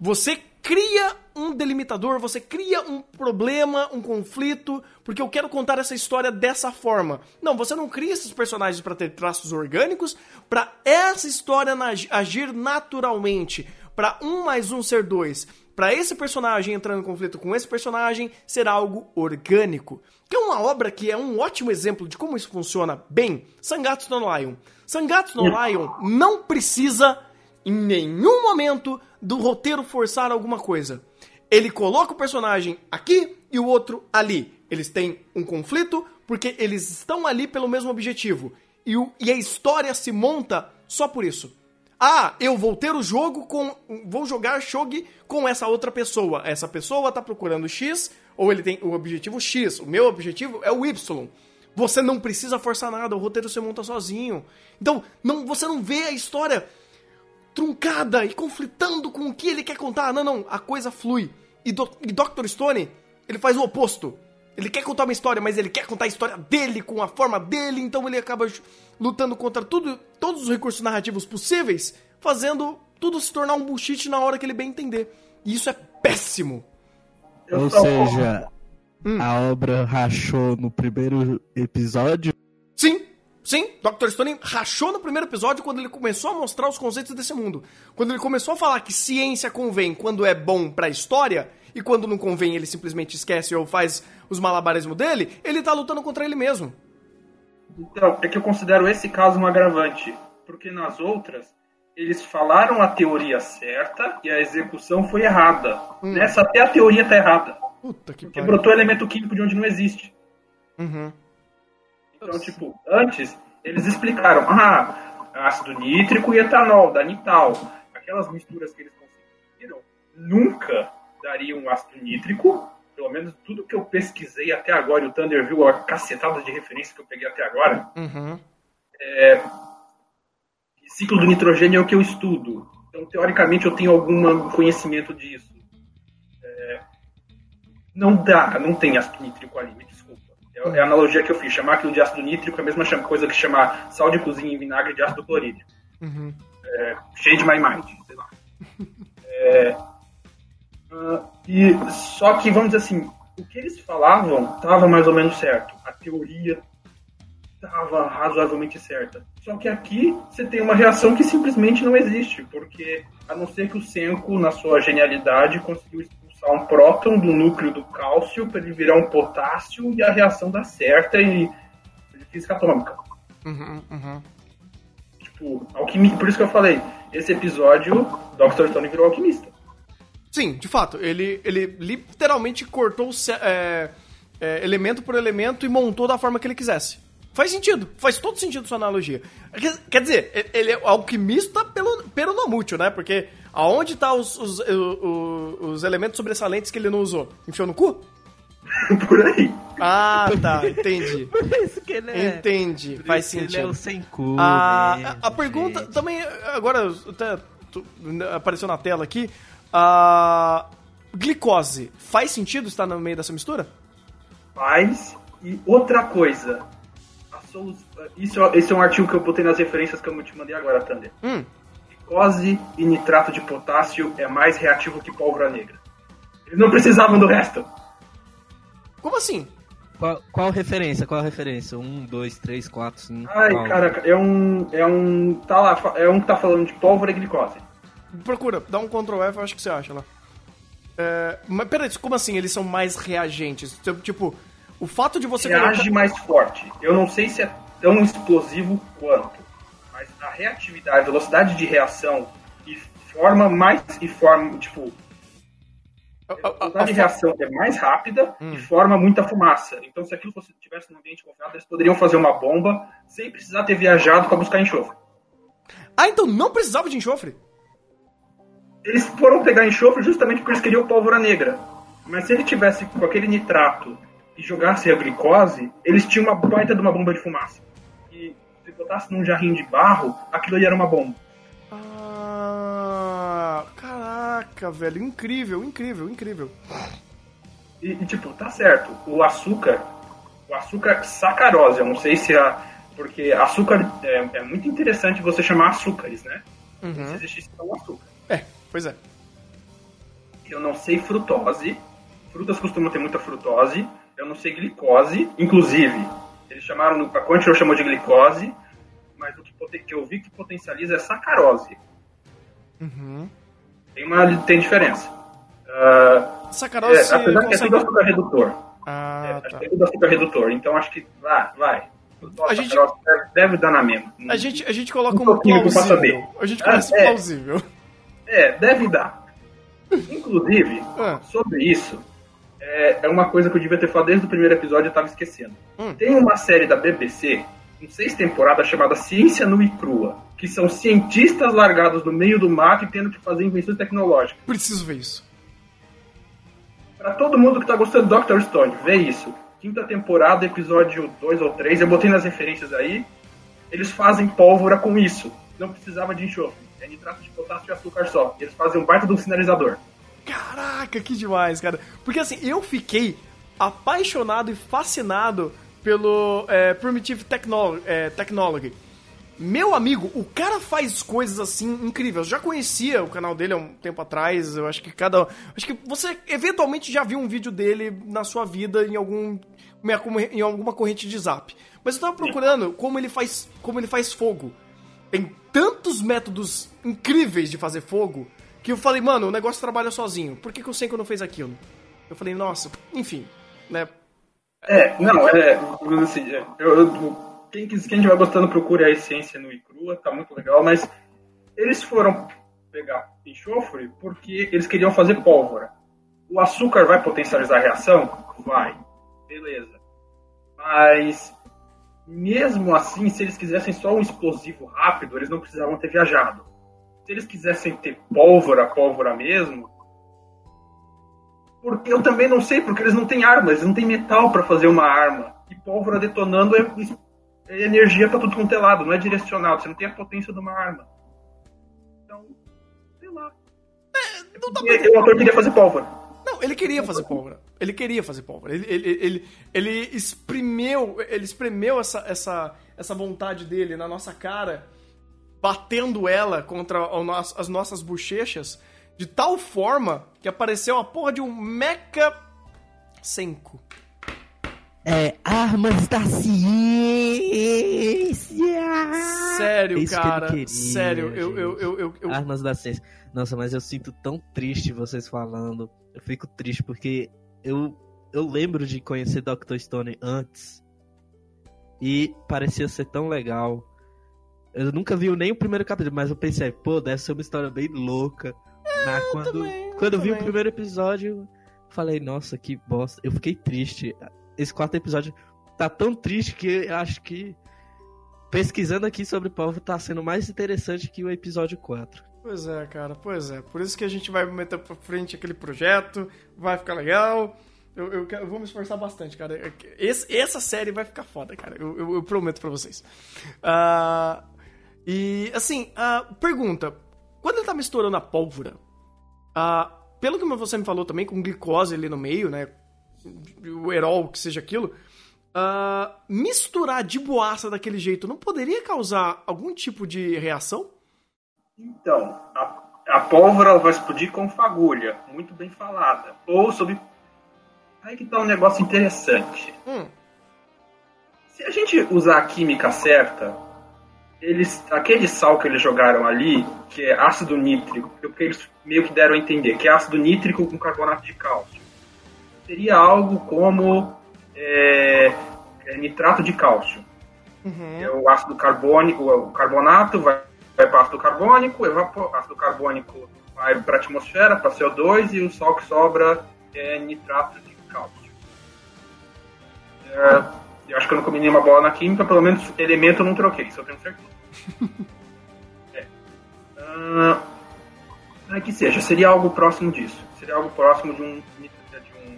A: Você cria um delimitador, você cria um problema, um conflito, porque eu quero contar essa história dessa forma. Não, você não cria esses personagens para ter traços orgânicos, para essa história agir naturalmente, para um mais um ser dois, para esse personagem entrar em conflito com esse personagem ser algo orgânico. Que é uma obra que é um ótimo exemplo de como isso funciona bem. Sangatsu no Lion. Sangatsu no Lion não precisa em nenhum momento do roteiro forçar alguma coisa. Ele coloca o personagem aqui e o outro ali. Eles têm um conflito porque eles estão ali pelo mesmo objetivo. E, o, e a história se monta só por isso. Ah, eu vou ter o jogo com. Vou jogar Shogi com essa outra pessoa. Essa pessoa tá procurando X, ou ele tem o objetivo X. O meu objetivo é o Y. Você não precisa forçar nada, o roteiro se monta sozinho. Então, não, você não vê a história truncada e conflitando com o que ele quer contar. Não, não, a coisa flui. E, do, e Dr. Stone, ele faz o oposto. Ele quer contar uma história, mas ele quer contar a história dele, com a forma dele, então ele acaba lutando contra tudo, todos os recursos narrativos possíveis, fazendo tudo se tornar um bullshit na hora que ele bem entender. E isso é péssimo.
D: Ou seja, hum. a obra rachou no primeiro episódio?
A: Sim, Sim, Dr. Stone rachou no primeiro episódio quando ele começou a mostrar os conceitos desse mundo. Quando ele começou a falar que ciência convém quando é bom pra história, e quando não convém ele simplesmente esquece ou faz os malabarismos dele, ele tá lutando contra ele mesmo.
B: Então, é que eu considero esse caso um agravante. Porque nas outras, eles falaram a teoria certa e a execução foi errada. Hum. Nessa até a teoria tá errada.
A: Puta que
B: Porque brotou elemento químico de onde não existe.
A: Uhum.
B: Então, tipo, antes eles explicaram, ah, ácido nítrico e etanol, da Nital. Aquelas misturas que eles conseguiram nunca dariam ácido nítrico, pelo menos tudo que eu pesquisei até agora, e o Thunder viu a cacetada de referência que eu peguei até agora,
A: uhum.
B: é, ciclo do nitrogênio é o que eu estudo. Então, teoricamente, eu tenho algum conhecimento disso. É, não dá, não tem ácido nítrico ali, me desculpa. É, é a analogia que eu fiz. Chamar aquilo de ácido nítrico é a mesma coisa que chamar sal de cozinha em vinagre de ácido clorídrico.
A: Uhum.
B: É, change my mind, sei lá. É, uh, e, só que, vamos dizer assim, o que eles falavam estava mais ou menos certo. A teoria estava razoavelmente certa. Só que aqui você tem uma reação que simplesmente não existe, porque a não ser que o Senko, na sua genialidade, conseguiu expulsar um próton do núcleo do cálcio para ele virar um potássio e a reação dá certa e física atômica.
A: Uhum, uhum.
B: Tipo, alquimia, por isso que eu falei, esse episódio, Dr. Stone virou alquimista.
A: Sim, de fato, ele, ele literalmente cortou é, é, elemento por elemento e montou da forma que ele quisesse. Faz sentido, faz todo sentido sua analogia. Quer, quer dizer, ele é alquimista pelo, pelo não mútil, né? Porque Aonde tá os, os, os, os elementos sobressalentes que ele não usou? Enfiou no cu?
B: Por aí.
A: Ah, tá, entendi.
D: Por isso que ele é.
A: Entendi, Por faz sentido. Ele
D: é o sem cu.
A: A, mesmo, a, a pergunta também, agora até apareceu na tela aqui. A glicose faz sentido estar no meio dessa mistura?
B: Faz. E outra coisa, solu- Isso, esse é um artigo que eu botei nas referências que eu te mandei agora, Thunder.
A: Hum.
B: Glicose e nitrato de potássio é mais reativo que pólvora negra. Eles não precisavam do resto.
A: Como assim?
D: Qual, qual referência? Qual referência? Um, dois, três, quatro, cinco.
B: Ai,
D: qual?
B: cara, é um. É um. Tá lá, é um que tá falando de pólvora e glicose.
A: Procura, dá um Ctrl F, eu acho que você acha lá. É, mas peraí, como assim eles são mais reagentes? Tipo, Tipo, o fato de você
B: Reage
A: colocar...
B: mais forte. Eu não sei se é tão explosivo quanto, mas a reatividade, a velocidade de reação e forma mais. e forma, tipo,
A: a-
B: a
A: a- a-
B: velocidade de reação é mais rápida
A: Hum.
B: e forma muita fumaça. Então, se aquilo fosse tivesse num ambiente confinado, eles poderiam fazer uma bomba sem precisar ter viajado para buscar enxofre.
A: Ah, então não precisava de enxofre?
B: Eles foram pegar enxofre justamente porque eles queriam pólvora negra. Mas se ele tivesse com aquele nitrato e jogasse a glicose, eles tinham uma baita de uma bomba de fumaça. E se botasse num jarrinho de barro, aquilo ali era uma bomba.
A: Ah, caraca, velho, incrível, incrível, incrível.
B: E, e, tipo, tá certo. O açúcar, o açúcar sacarose, eu não sei se a. Porque açúcar é, é muito interessante você chamar açúcares, né? Se
A: Uhum.
B: existisse só um açúcar.
A: É, pois é.
B: Eu não sei frutose. Frutas costumam ter muita frutose. Eu não sei glicose. Inclusive, eles chamaram, no- a Quantro chamou de glicose, mas o que, que eu vi que potencializa é sacarose.
A: Uhum.
B: Tem, uma, tem diferença. Ah, é,
A: Sacarose
B: apesar que é tudo
A: consegue...
B: açúcar redutor.
A: Ah,
B: É, acho
A: tá.
B: que é tudo açúcar redutor. Então acho que vai, vai.
A: A gente-
B: deve, deve dar na mesma.
A: A gente, a gente coloca
B: Um
A: um plausível.
B: saber.
A: A gente
B: Ah,
A: coloca
B: é.
A: plausível.
B: É, deve dar. Inclusive,
A: Ah.
B: sobre isso, é, é uma coisa que eu devia ter falado desde o primeiro episódio e eu tava esquecendo.
A: Hum.
B: Tem uma série da BBC, com seis temporadas, chamada Ciência Nua e Crua, que são cientistas largados no meio do mato e tendo que fazer invenções tecnológicas.
A: Preciso ver isso.
B: Pra todo mundo que tá gostando do Dr. Stone, vê isso. Quinta temporada, episódio 2 ou 3, eu botei nas referências aí. Eles fazem pólvora com isso. Não precisava de enxofre. É nitrato de potássio e açúcar só. Eles fazem um baita de um sinalizador.
A: Caraca, que demais, cara. Porque assim, eu fiquei apaixonado e fascinado pelo é, Primitive Technol é, Technology. Meu amigo, o cara faz coisas assim incríveis. Eu já conhecia o canal dele há um tempo atrás. Eu acho que cada. Acho que você eventualmente já viu um vídeo dele na sua vida em algum. em alguma corrente de zap. Mas eu tava procurando como ele faz. como ele faz fogo. Tem tantos métodos incríveis de fazer fogo que eu falei, mano, o negócio trabalha sozinho. Por que, que o Senko não fez aquilo? Eu falei, nossa, enfim, né?
B: É, não, é. Assim, é, eu, eu- quem, quem estiver gostando, procure a essência no e crua, tá muito legal, mas eles foram pegar enxofre porque eles queriam fazer pólvora. O açúcar vai potencializar a reação? Vai. Beleza. Mas, mesmo assim, se eles quisessem só um explosivo rápido, eles não precisavam ter viajado. Se eles quisessem ter pólvora, pólvora mesmo, porque eu também não sei, porque eles não têm armas, eles não têm metal para fazer uma arma. E pólvora detonando é, é energia para tudo quanto é lado, não é direcional, você não tem a potência de uma arma. Então, sei lá.
A: Não dá
B: E,
A: pra...
B: o autor queria fazer pólvora.
A: Não, ele queria fazer pólvora. Ele queria fazer pólvora. Ele, ele, ele, ele espremeu, ele espremeu essa, essa, essa vontade dele na nossa cara, batendo ela contra as nossas bochechas, de tal forma que apareceu a porra de um Mecha Senko.
D: É, armas da ciência!
A: Sério,
D: É
A: cara. sério, eu, eu, eu-
D: Armas da ciência. Nossa, mas eu sinto tão triste vocês falando. Eu fico triste porque eu, eu lembro de conhecer Dr. Stone antes. E parecia ser tão legal. Eu nunca vi nem o primeiro capítulo, mas eu pensei, pô, deve ser uma história bem louca. Mas quando,
A: também, eu
D: quando eu vi o primeiro episódio, falei, nossa, que bosta. Eu fiquei triste. Esse quarto episódio tá tão triste que eu acho que pesquisando aqui sobre o povo tá sendo mais interessante que o episódio 4.
A: Pois é, cara, pois é. Por isso que a gente vai meter pra frente aquele projeto, vai ficar legal. Eu, eu, eu vou me esforçar bastante, cara. Esse- essa série vai ficar foda, cara. Eu, eu- eu prometo pra vocês. Ah, e, assim, ah, pergunta. Quando ele tá misturando a pólvora, ah, pelo que você me falou também, com glicose ali no meio, né? O herol, que seja aquilo. ah, misturar de boaça daquele jeito não poderia causar algum tipo de reação?
B: Então, a, a pólvora vai explodir com fagulha, muito bem falada. Ou sob. Aí que tá um negócio interessante.
A: Hum.
B: Se a gente usar a química certa, eles, aquele sal que eles jogaram ali, que é ácido nítrico, porque eles meio que deram a entender que é ácido nítrico com carbonato de cálcio, seria algo como é, é nitrato de cálcio.
A: Uhum.
B: É o ácido carbônico, o carbonato vai, vai para ácido carbônico, o ácido carbônico vai para a atmosfera, para CO2, e o sal que sobra é nitrato de cálcio. É, eu acho que eu não comi nenhuma bola na química, pelo menos elemento eu não troquei, isso eu tenho certeza. é. Ah, ah, que seja, seria algo próximo disso. Seria algo próximo de um, de um,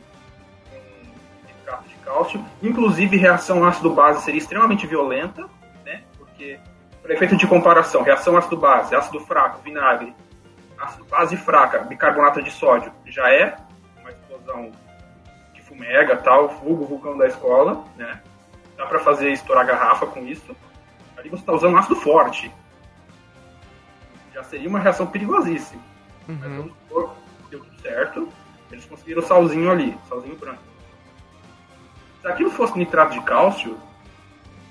B: um nitrato de cálcio. Inclusive, reação ácido-base seria extremamente violenta, né? Porque, por efeito de comparação, reação ácido-base, ácido fraco, vinagre, ácido base fraca, bicarbonato de sódio, já é uma explosão de fumega, tal, vulgo vulcão da escola, né? Dá pra fazer estourar garrafa com isso. Ali você está usando ácido forte. Já seria uma reação perigosíssima. Mas vamos supor deu tudo certo. Eles conseguiram salzinho ali, salzinho branco. Se aquilo fosse nitrato de cálcio,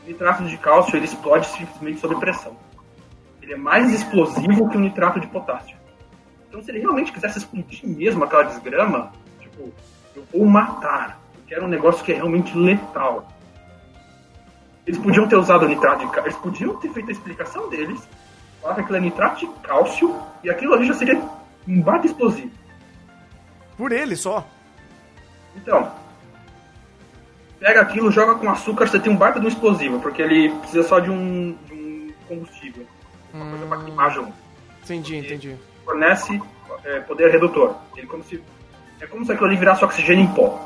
B: nitrato de cálcio ele explode simplesmente sob pressão. Ele é mais explosivo que o nitrato de potássio. Então, se ele realmente quisesse explodir mesmo aquela desgrama, tipo, eu vou matar. Eu quero um negócio que é realmente letal. Eles podiam ter usado o nitrato de cálcio, eles podiam ter feito a explicação deles, falar que aquilo é nitrato de cálcio, e aquilo ali já seria um baita explosivo.
A: Por ele só.
B: Então, pega aquilo, joga com açúcar, você tem um baita de um explosivo, porque ele precisa só de um, de um combustível. Uma coisa pra queimar junto.
A: Entendi, entendi.
B: Fornece é, poder redutor. Ele como se, é como se aquilo ali virasse oxigênio em pó.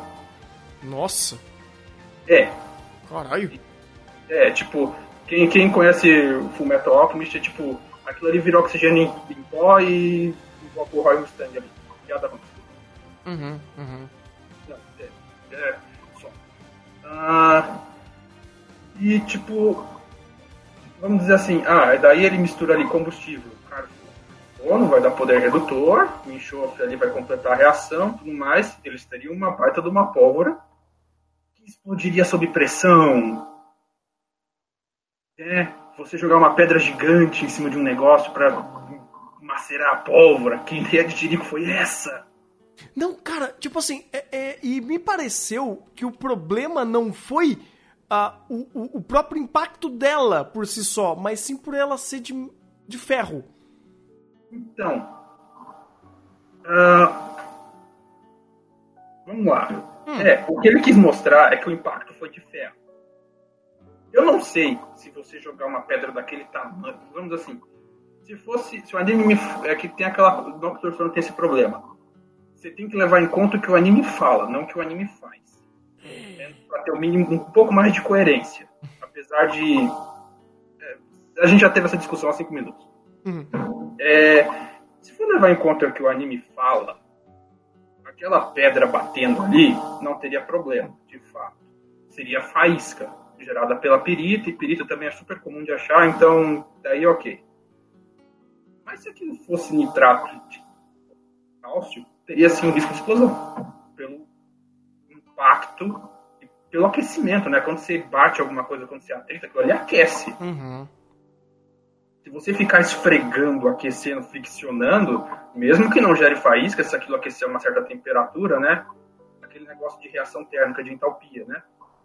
A: Nossa,
B: É,
A: caralho.
B: é, tipo, quem, quem conhece o Fullmetal Alchemist é tipo, aquilo ali virou oxigênio em, em pó e o Roy Mustang ali. Piada ruim.
A: Uhum, uhum.
B: Não, é, é. Ah, e tipo, vamos dizer assim, ah, daí ele mistura ali combustível, carbono, vai dar poder redutor, o enxofre ali vai completar a reação, tudo mais, eles teriam uma baita de uma pólvora que explodiria sob pressão. É, você jogar uma pedra gigante em cima de um negócio para macerar a pólvora, que ideia de Jerico foi essa?
A: Não, cara, tipo assim, é- é- e me pareceu que o problema não foi ah, o, o- o próprio impacto dela por si só, mas sim por ela ser de, de ferro.
B: Então, ah, vamos lá. É, o que ele quis mostrar é que o impacto foi de ferro. Eu não sei se você jogar uma pedra daquele tamanho, vamos assim, se fosse, se o anime me- é que tem aquela, o Dr. Stone tem esse problema. Você tem que levar em conta o que o anime fala, não o que o anime faz. É, para ter o mínimo um pouco mais de coerência, apesar de é, a gente já teve essa discussão há cinco minutos.
A: Uhum.
B: É, se for levar em conta o que o anime fala, aquela pedra batendo ali não teria problema, de fato. Seria faísca, gerada pela pirita, e pirita também é super comum de achar, então daí ok. Mas se aquilo fosse nitrato de cálcio, teria sim um risco de explosão. Pelo impacto e pelo aquecimento, né? Quando você bate alguma coisa, quando você atrita, aquilo ali aquece
A: Uhum.
B: se você ficar esfregando, aquecendo, friccionando, mesmo que não gere faísca, se aquilo aquecer a uma certa temperatura, né? Aquele negócio de reação térmica, de entalpia, né?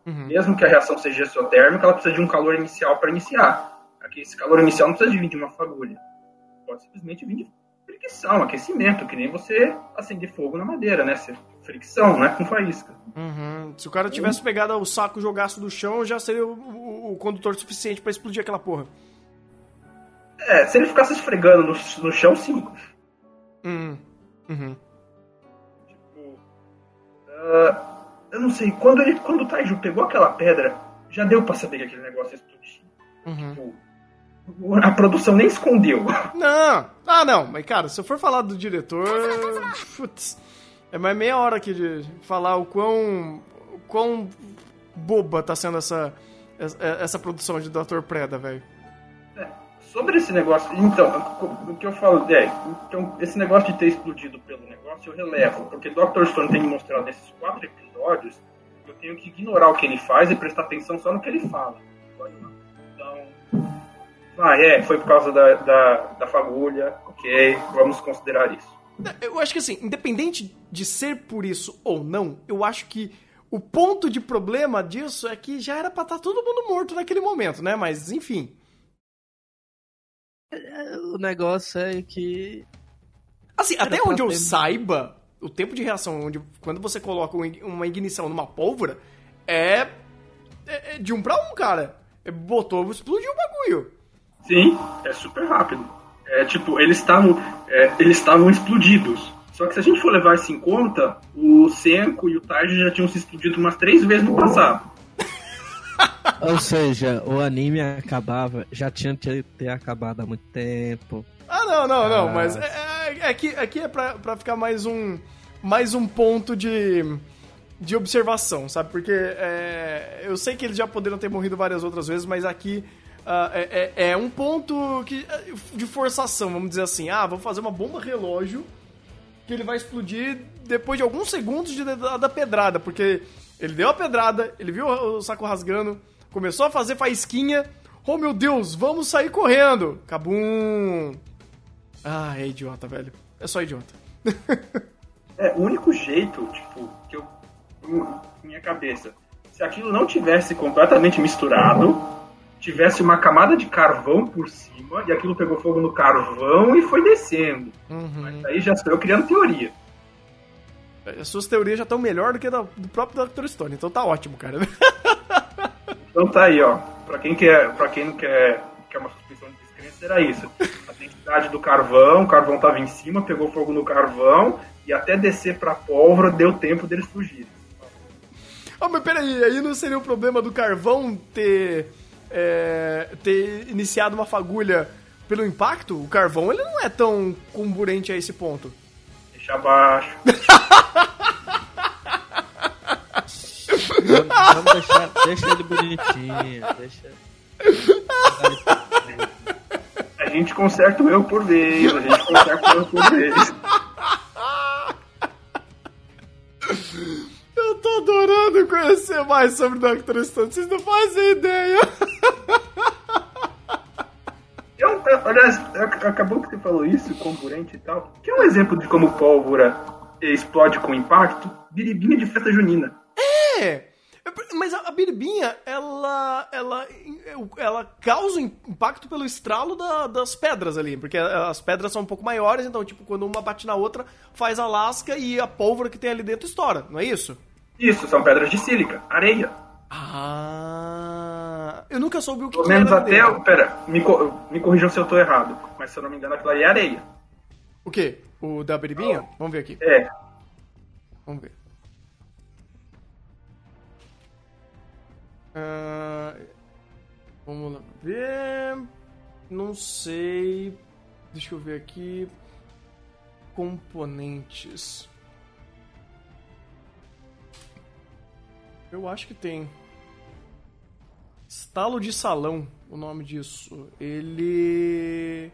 A: Uhum.
B: Mesmo que a reação seja exotérmica, ela precisa de um calor inicial para iniciar. Aqui, esse calor inicial não precisa de vir de uma fagulha. Pode simplesmente vir de fricção, aquecimento, que nem você acender fogo na madeira, né? Você- Fricção, não é com faísca.
A: Uhum. Se o cara tivesse pegado o saco e jogasse do chão, já seria o, o- o condutor suficiente pra explodir aquela porra.
B: É, se ele ficasse esfregando no, no chão, sim.
A: Uhum. Uhum.
B: Tipo, ah, eu não sei, quando, ele, quando o Taiju pegou aquela pedra, já deu pra saber que aquele negócio ia explodir.
A: Uhum.
B: Tipo, a produção nem escondeu.
A: Não! Ah, não, mas cara, se eu for falar do diretor. Putz, é mais meia hora aqui de falar o quão. o quão boba tá sendo essa, essa, produção de Dr. Preda, velho.
B: Sobre esse negócio, então, o que eu falo, é, então, esse negócio de ter explodido pelo negócio eu relevo, porque Dr. Stone tem mostrado nesses quatro episódios eu tenho que ignorar o que ele faz e prestar atenção só no que ele fala. Então, ah, é, foi por causa da, da, da fagulha, ok, vamos considerar isso.
A: Eu acho que assim, independente de ser por isso ou não, eu acho que o ponto de problema disso é que já era pra estar todo mundo morto naquele momento, né? Mas, enfim.
D: O negócio é que.
A: Assim,
D: Era
A: até onde eu
D: ter-
A: saiba, o tempo de reação, onde, quando você coloca um uma ignição numa pólvora, é, é- é de um pra um, cara. Botou, explodiu o bagulho.
B: Sim, é super rápido. É tipo, eles estavam é, eles estavam explodidos. Só que se a gente for levar isso em conta, o Senko e o Taiji já tinham se explodido umas três vezes no passado.
D: Ou seja, o anime acabava, já tinha que ter acabado há muito tempo.
A: Ah, não, não, não,
D: Ah.
A: mas é, é, aqui, aqui é pra, pra ficar mais um, mais um ponto de, de observação, sabe? Porque é, eu sei que eles já poderiam ter morrido várias outras vezes, mas aqui ah, é, é- é um ponto que, de forçação, vamos dizer assim. Ah, vou fazer uma bomba relógio que ele vai explodir depois de alguns segundos de, da, da pedrada, porque ele deu a pedrada, ele viu o, o saco rasgando, começou a fazer faísquinha. Oh meu Deus, vamos sair correndo! Cabum! Ah, é idiota, velho. É só idiota.
B: É, o único jeito, tipo, que eu. Minha cabeça. Se aquilo não tivesse completamente misturado, tivesse uma camada de carvão por cima, e aquilo pegou fogo no carvão e foi descendo.
A: Uhum.
B: Mas aí já eu criando teoria.
A: As suas teorias já estão melhor do que a da- do próprio Dr. Stone, então tá ótimo, cara.
B: Então tá aí, ó. Pra quem, quer, pra quem não quer, quer uma suspensão de descrença, era isso. A densidade do carvão, o carvão tava em cima, pegou fogo no carvão, e até descer pra pólvora deu tempo deles fugirem.
A: Ah, mas peraí, aí não seria o problema do carvão ter, é, ter iniciado uma fagulha pelo impacto? O carvão ele não é tão comburente a esse ponto.
B: Deixa abaixo.
D: Vamos, vamos deixar, deixa ele bonitinho, deixa.
B: A gente conserta o erro por vez, a gente conserta o erro por vez.
A: Eu tô adorando conhecer mais sobre Dr. Stone, vocês não fazem ideia.
B: Eu, aliás, ac- acabou que você falou isso, comburente e tal. Que é um exemplo de como pólvora explode com impacto? Biribinha de festa junina.
A: É, mas a, a biribinha, ela, ela, ela causa impacto pelo estralo da- das pedras ali, porque as pedras são um pouco maiores, então, tipo, quando uma bate na outra, faz a lasca e a pólvora que tem ali dentro estoura, não é isso?
B: Isso, são pedras de sílica, areia.
A: Ah, eu nunca soube o que,
B: Pelo menos
A: era
B: até.
A: dentro.
B: Pera, me, me corrijam se eu tô errado. Mas se eu não me engano, aquilo ali é areia.
A: O quê? O da biribinha? Vamos ver aqui.
B: É.
A: Vamos ver. Ah, vamos lá ver. Não sei. Deixa eu ver aqui. Componentes. Eu acho que tem. Estalo de salão, o nome disso. Ele.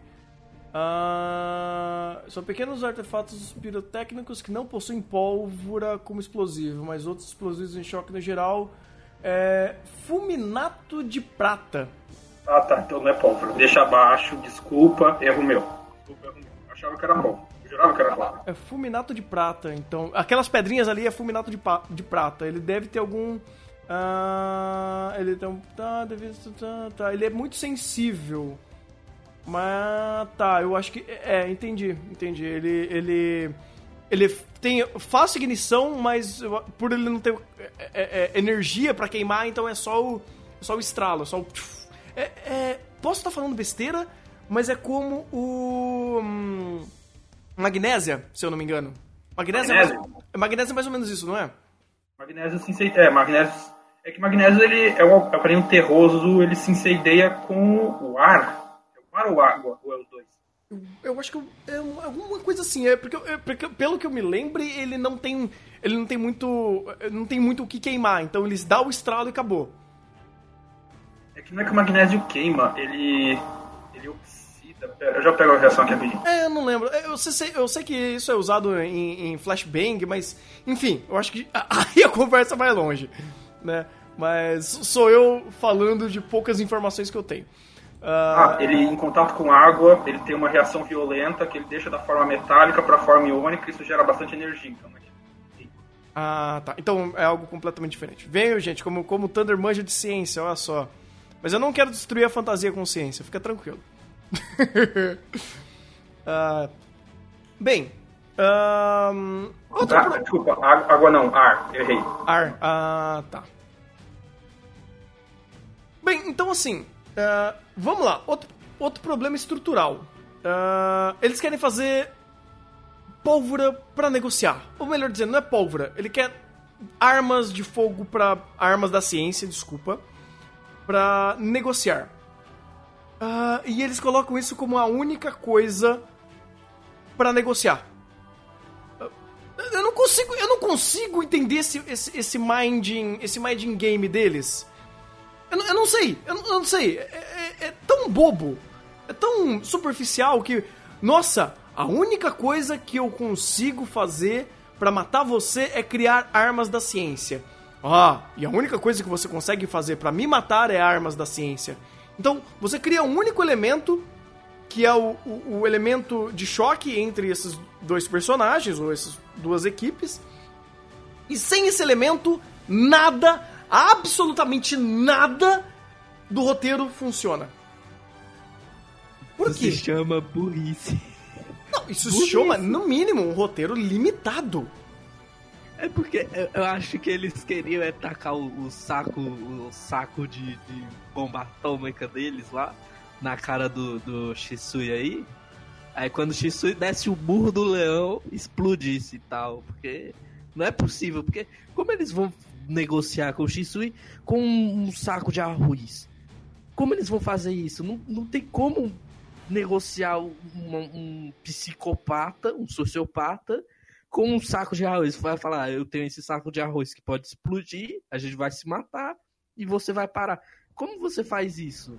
A: Ah, são pequenos artefatos pirotécnicos que não possuem pólvora como explosivo, mas outros explosivos em choque no geral. É, fulminato de prata.
B: Ah tá, então não é pólvora. Deixa abaixo, desculpa, erro meu. Desculpa, erro meu. Eu achava que era pólvora. Jurava que era.
A: É fulminato de prata, então. Aquelas pedrinhas ali é fulminato de, de prata. Ele deve ter algum. ah, ele tem. Tá, deve, tá, tá, ele é muito sensível. Mas tá, eu acho que. É, entendi, entendi. Ele. Ele. Ele tem fácil ignição, mas por ele não ter é, é, é, energia pra queimar, então é só o. Só o estralo, só o. É, é, posso estar falando besteira, mas é como o. hum, Magnésia, se eu não me engano. Magnésia, é
B: Magnésio?
A: mais, magnésia é mais ou menos isso, não é?
B: Magnésio se incendeia. É, magnésio. É que magnésio ele é um aparelho terroso, ele se incendeia com o ar. É o ar ou água? Ou é os dois?
A: Eu, eu acho que eu- é um- alguma coisa assim, é porque, é porque pelo que eu me lembre, ele não tem ele não tem muito não tem muito o que queimar, então eles dá o estralo e acabou.
B: É que não é que o magnésio queima, ele. Eu já pego a reação aqui rapidinho.
A: É, eu não lembro. É, Eu sei, eu sei que isso é usado em, em flashbang, mas enfim, eu acho que aí a conversa vai longe, né? Mas sou eu falando de poucas informações que eu tenho.
B: Ah, ele em contato com água, ele tem uma reação violenta que ele deixa da forma metálica para a forma iônica e isso gera bastante energia. Então?
A: Ah, tá. Então é algo completamente diferente. Venho, gente, como, como Thunder manja de ciência, olha só. Mas eu não quero destruir a fantasia com ciência, fica tranquilo. Ah, bem, ahn, outro
B: Ah, desculpa, água, não, ar, errei.
A: Ar. Ah, tá. Bem, então assim, ah, vamos lá. Outro, outro problema estrutural. Ah, eles querem fazer pólvora pra negociar. Ou melhor dizendo, não é pólvora. Ele quer armas de fogo para armas da ciência, desculpa, pra negociar. Ah, e eles colocam isso como a única coisa pra negociar. Eu não consigo, eu não consigo entender esse, esse, esse minding, esse minding game deles. Eu, não- eu não sei, eu não, eu não sei. É, é- é tão bobo, é tão superficial que, nossa, a única coisa que eu consigo fazer pra matar você é criar armas da ciência. Ah, e a única coisa que você consegue fazer pra me matar é armas da ciência. Então, você cria um único elemento que é o, o, o elemento de choque entre esses dois personagens, ou essas duas equipes. E sem esse elemento, nada, absolutamente nada do roteiro funciona. Por
D: Isso
A: quê?
D: se chama burrice.
A: Não, isso se chama, no mínimo, um roteiro limitado.
D: É porque eu- eu acho que eles queriam é tacar o, o saco, o saco de, de bomba atômica deles lá na cara do, do Shisui aí. Aí quando o Shisui desse o burro do leão, explodisse e tal. Porque não é possível. Porque como eles vão negociar com o Shisui com um saco de arroz? Como eles vão fazer isso? Não, não tem como negociar um, psicopata, um sociopata, com um saco de arroz. Vai falar, "Ah, eu tenho esse saco de arroz que pode explodir, a gente vai se matar e você vai parar. Como você faz isso?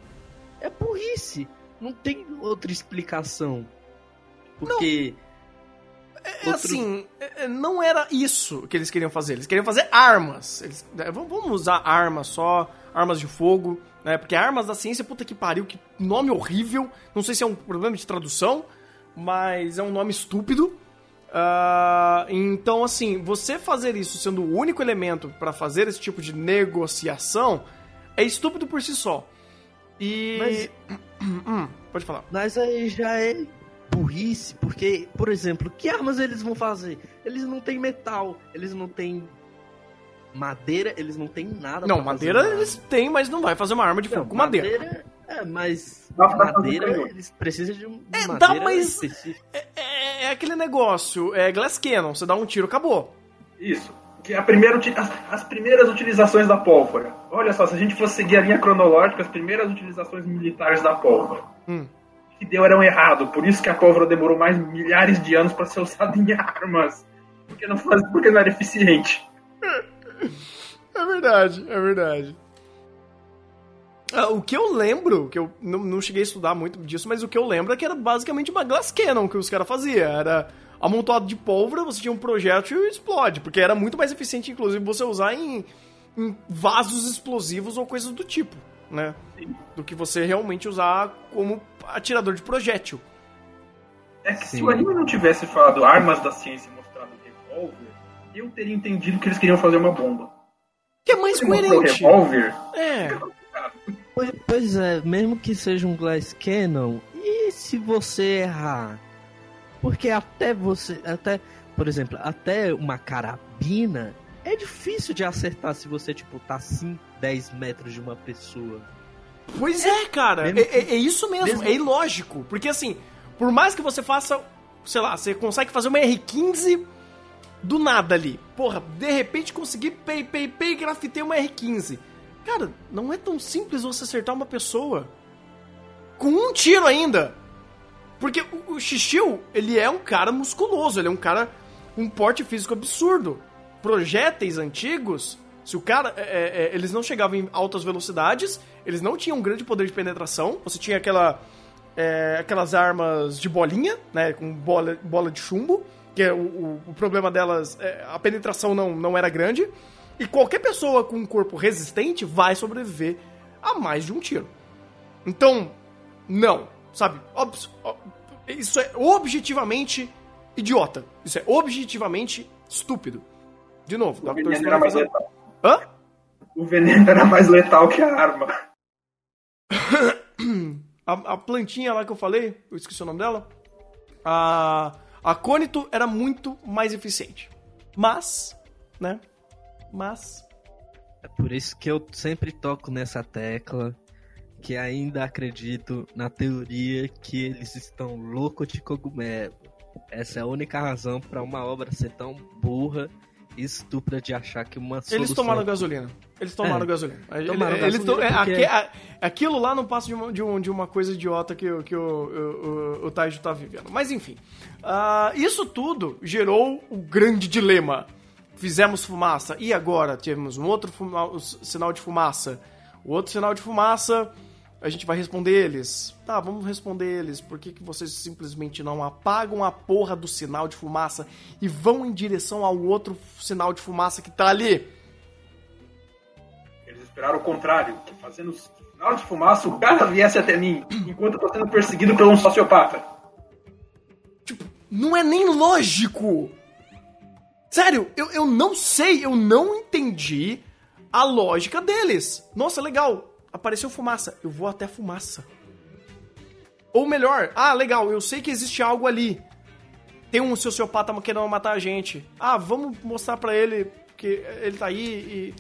D: É burrice. Não tem outra explicação. Porque.
A: É assim, é- é, não era isso que eles queriam fazer. Eles queriam fazer armas. Eles, é, vamos usar armas só, armas de fogo, né? Porque armas da ciência, puta que pariu, que nome horrível. Não sei se é um problema de tradução, mas é um nome estúpido. Ah, então, assim, você fazer isso sendo o único elemento pra fazer esse tipo de negociação é estúpido por si só. E.
D: Mas-
A: Hum, pode falar.
D: Mas aí já é burrice, porque, por exemplo, que armas eles vão fazer? Eles não têm metal, eles não têm madeira, eles não têm nada
A: Não,
D: pra fazer
A: madeira eles têm, mas não vai fazer uma arma de fogo
D: Não,
A: com madeira.
D: É, mas
B: Dá
D: madeira, eles precisam de um
A: É,
D: de
A: dá,
D: madeira
A: mas-
D: específica.
A: É, é aquele negócio, é Glass Cannon, você dá um tiro, acabou.
B: Isso. Que a primeira, as, as primeiras utilizações da pólvora. Olha só, se a gente fosse seguir a linha cronológica, as primeiras utilizações militares da pólvora.
A: Hum.
B: Que deu era um errado. Por isso que a pólvora demorou mais milhares de anos para ser usada em armas. Porque não, faz, porque não era eficiente.
A: É verdade, é verdade. Ah, o que eu lembro, que eu não, não cheguei a estudar muito disso, mas o que eu lembro é que era basicamente uma Glass Cannon que os caras faziam. Era amontoado de pólvora, você tinha um projétil e explode, porque era muito mais eficiente, inclusive, você usar em, em vasos explosivos ou coisas do tipo, né? Do que você realmente usar como atirador de projétil.
B: É que se
D: Sim.
B: o anime não tivesse falado armas da ciência e mostrado revólver, eu teria entendido que eles queriam fazer uma bomba.
A: Que é mais
B: Se mostrou
A: coerente.
B: revólver,
A: É.
D: Pois, pois é, mesmo que seja um Glass Cannon, e se você errar? Porque até você, até, por exemplo, até uma carabina é difícil de acertar se você, tipo, tá 5, 10 metros de uma pessoa.
A: Pois é, cara. É,
D: que-
A: é- é isso mesmo,
D: mesmo-
A: é ilógico. Porque assim, por mais que você faça, sei lá, você consegue fazer uma R15 do nada ali. Porra, de repente consegui pei, pei, pei, grafitei uma R15. Cara, não é tão simples você acertar uma pessoa. Com um tiro ainda. Porque o, o Xixiu, ele é um cara musculoso, ele é um cara um porte físico absurdo. Projéteis antigos, se o cara. é, é, é, eles não chegavam em altas velocidades, eles não tinham um grande poder de penetração. Você tinha aquela. é, aquelas armas de bolinha, né? Com bola, bola de chumbo. Que é o, o, o problema delas. é, a penetração não, não era grande. E qualquer pessoa com um corpo resistente vai sobreviver a mais de um tiro. Então, não, sabe? Ob- Isso é objetivamente idiota. Isso é objetivamente estúpido. De novo,
B: O
A: Dr.
B: veneno
A: Stone
B: era mais letal.
A: Hã?
B: O veneno era mais letal que a arma.
A: A, a plantinha lá que eu falei, eu esqueci o nome dela. A, a era muito mais eficiente. Mas, né? Mas.
D: É por isso que eu sempre toco nessa tecla, que ainda acredito na teoria que eles estão loucos de cogumelo. Essa é a única razão pra uma obra ser tão burra e estúpida de achar que uma
A: Eles
D: solução...
A: tomaram gasolina. Eles tomaram
D: É.
A: gasolina.
D: Tomaram
A: eles
D: gasolina
A: to- é,
D: porque-
A: aquilo lá não passa de uma, de um- de uma coisa idiota que, o- que o, o, o, o Taiju tá vivendo. Mas enfim. Ah, isso tudo gerou o grande dilema. Fizemos fumaça e agora temos um outro fuma- sinal de fumaça. O outro sinal de fumaça, a gente vai responder eles. Tá, vamos responder eles. Por que, que vocês simplesmente não apagam a porra do sinal de fumaça e vão em direção ao outro sinal de fumaça que tá ali?
B: Eles esperaram o contrário, que fazendo sinal de fumaça, o cara viesse até mim, enquanto eu tô sendo perseguido por um sociopata.
A: Não é nem lógico. Sério, eu, eu não sei, eu não entendi a lógica deles. Nossa, legal, apareceu fumaça, eu vou até fumaça. Ou melhor, ah, legal, eu sei que existe algo ali. Tem um sociopata querendo matar a gente. Ah, vamos mostrar pra ele que ele tá aí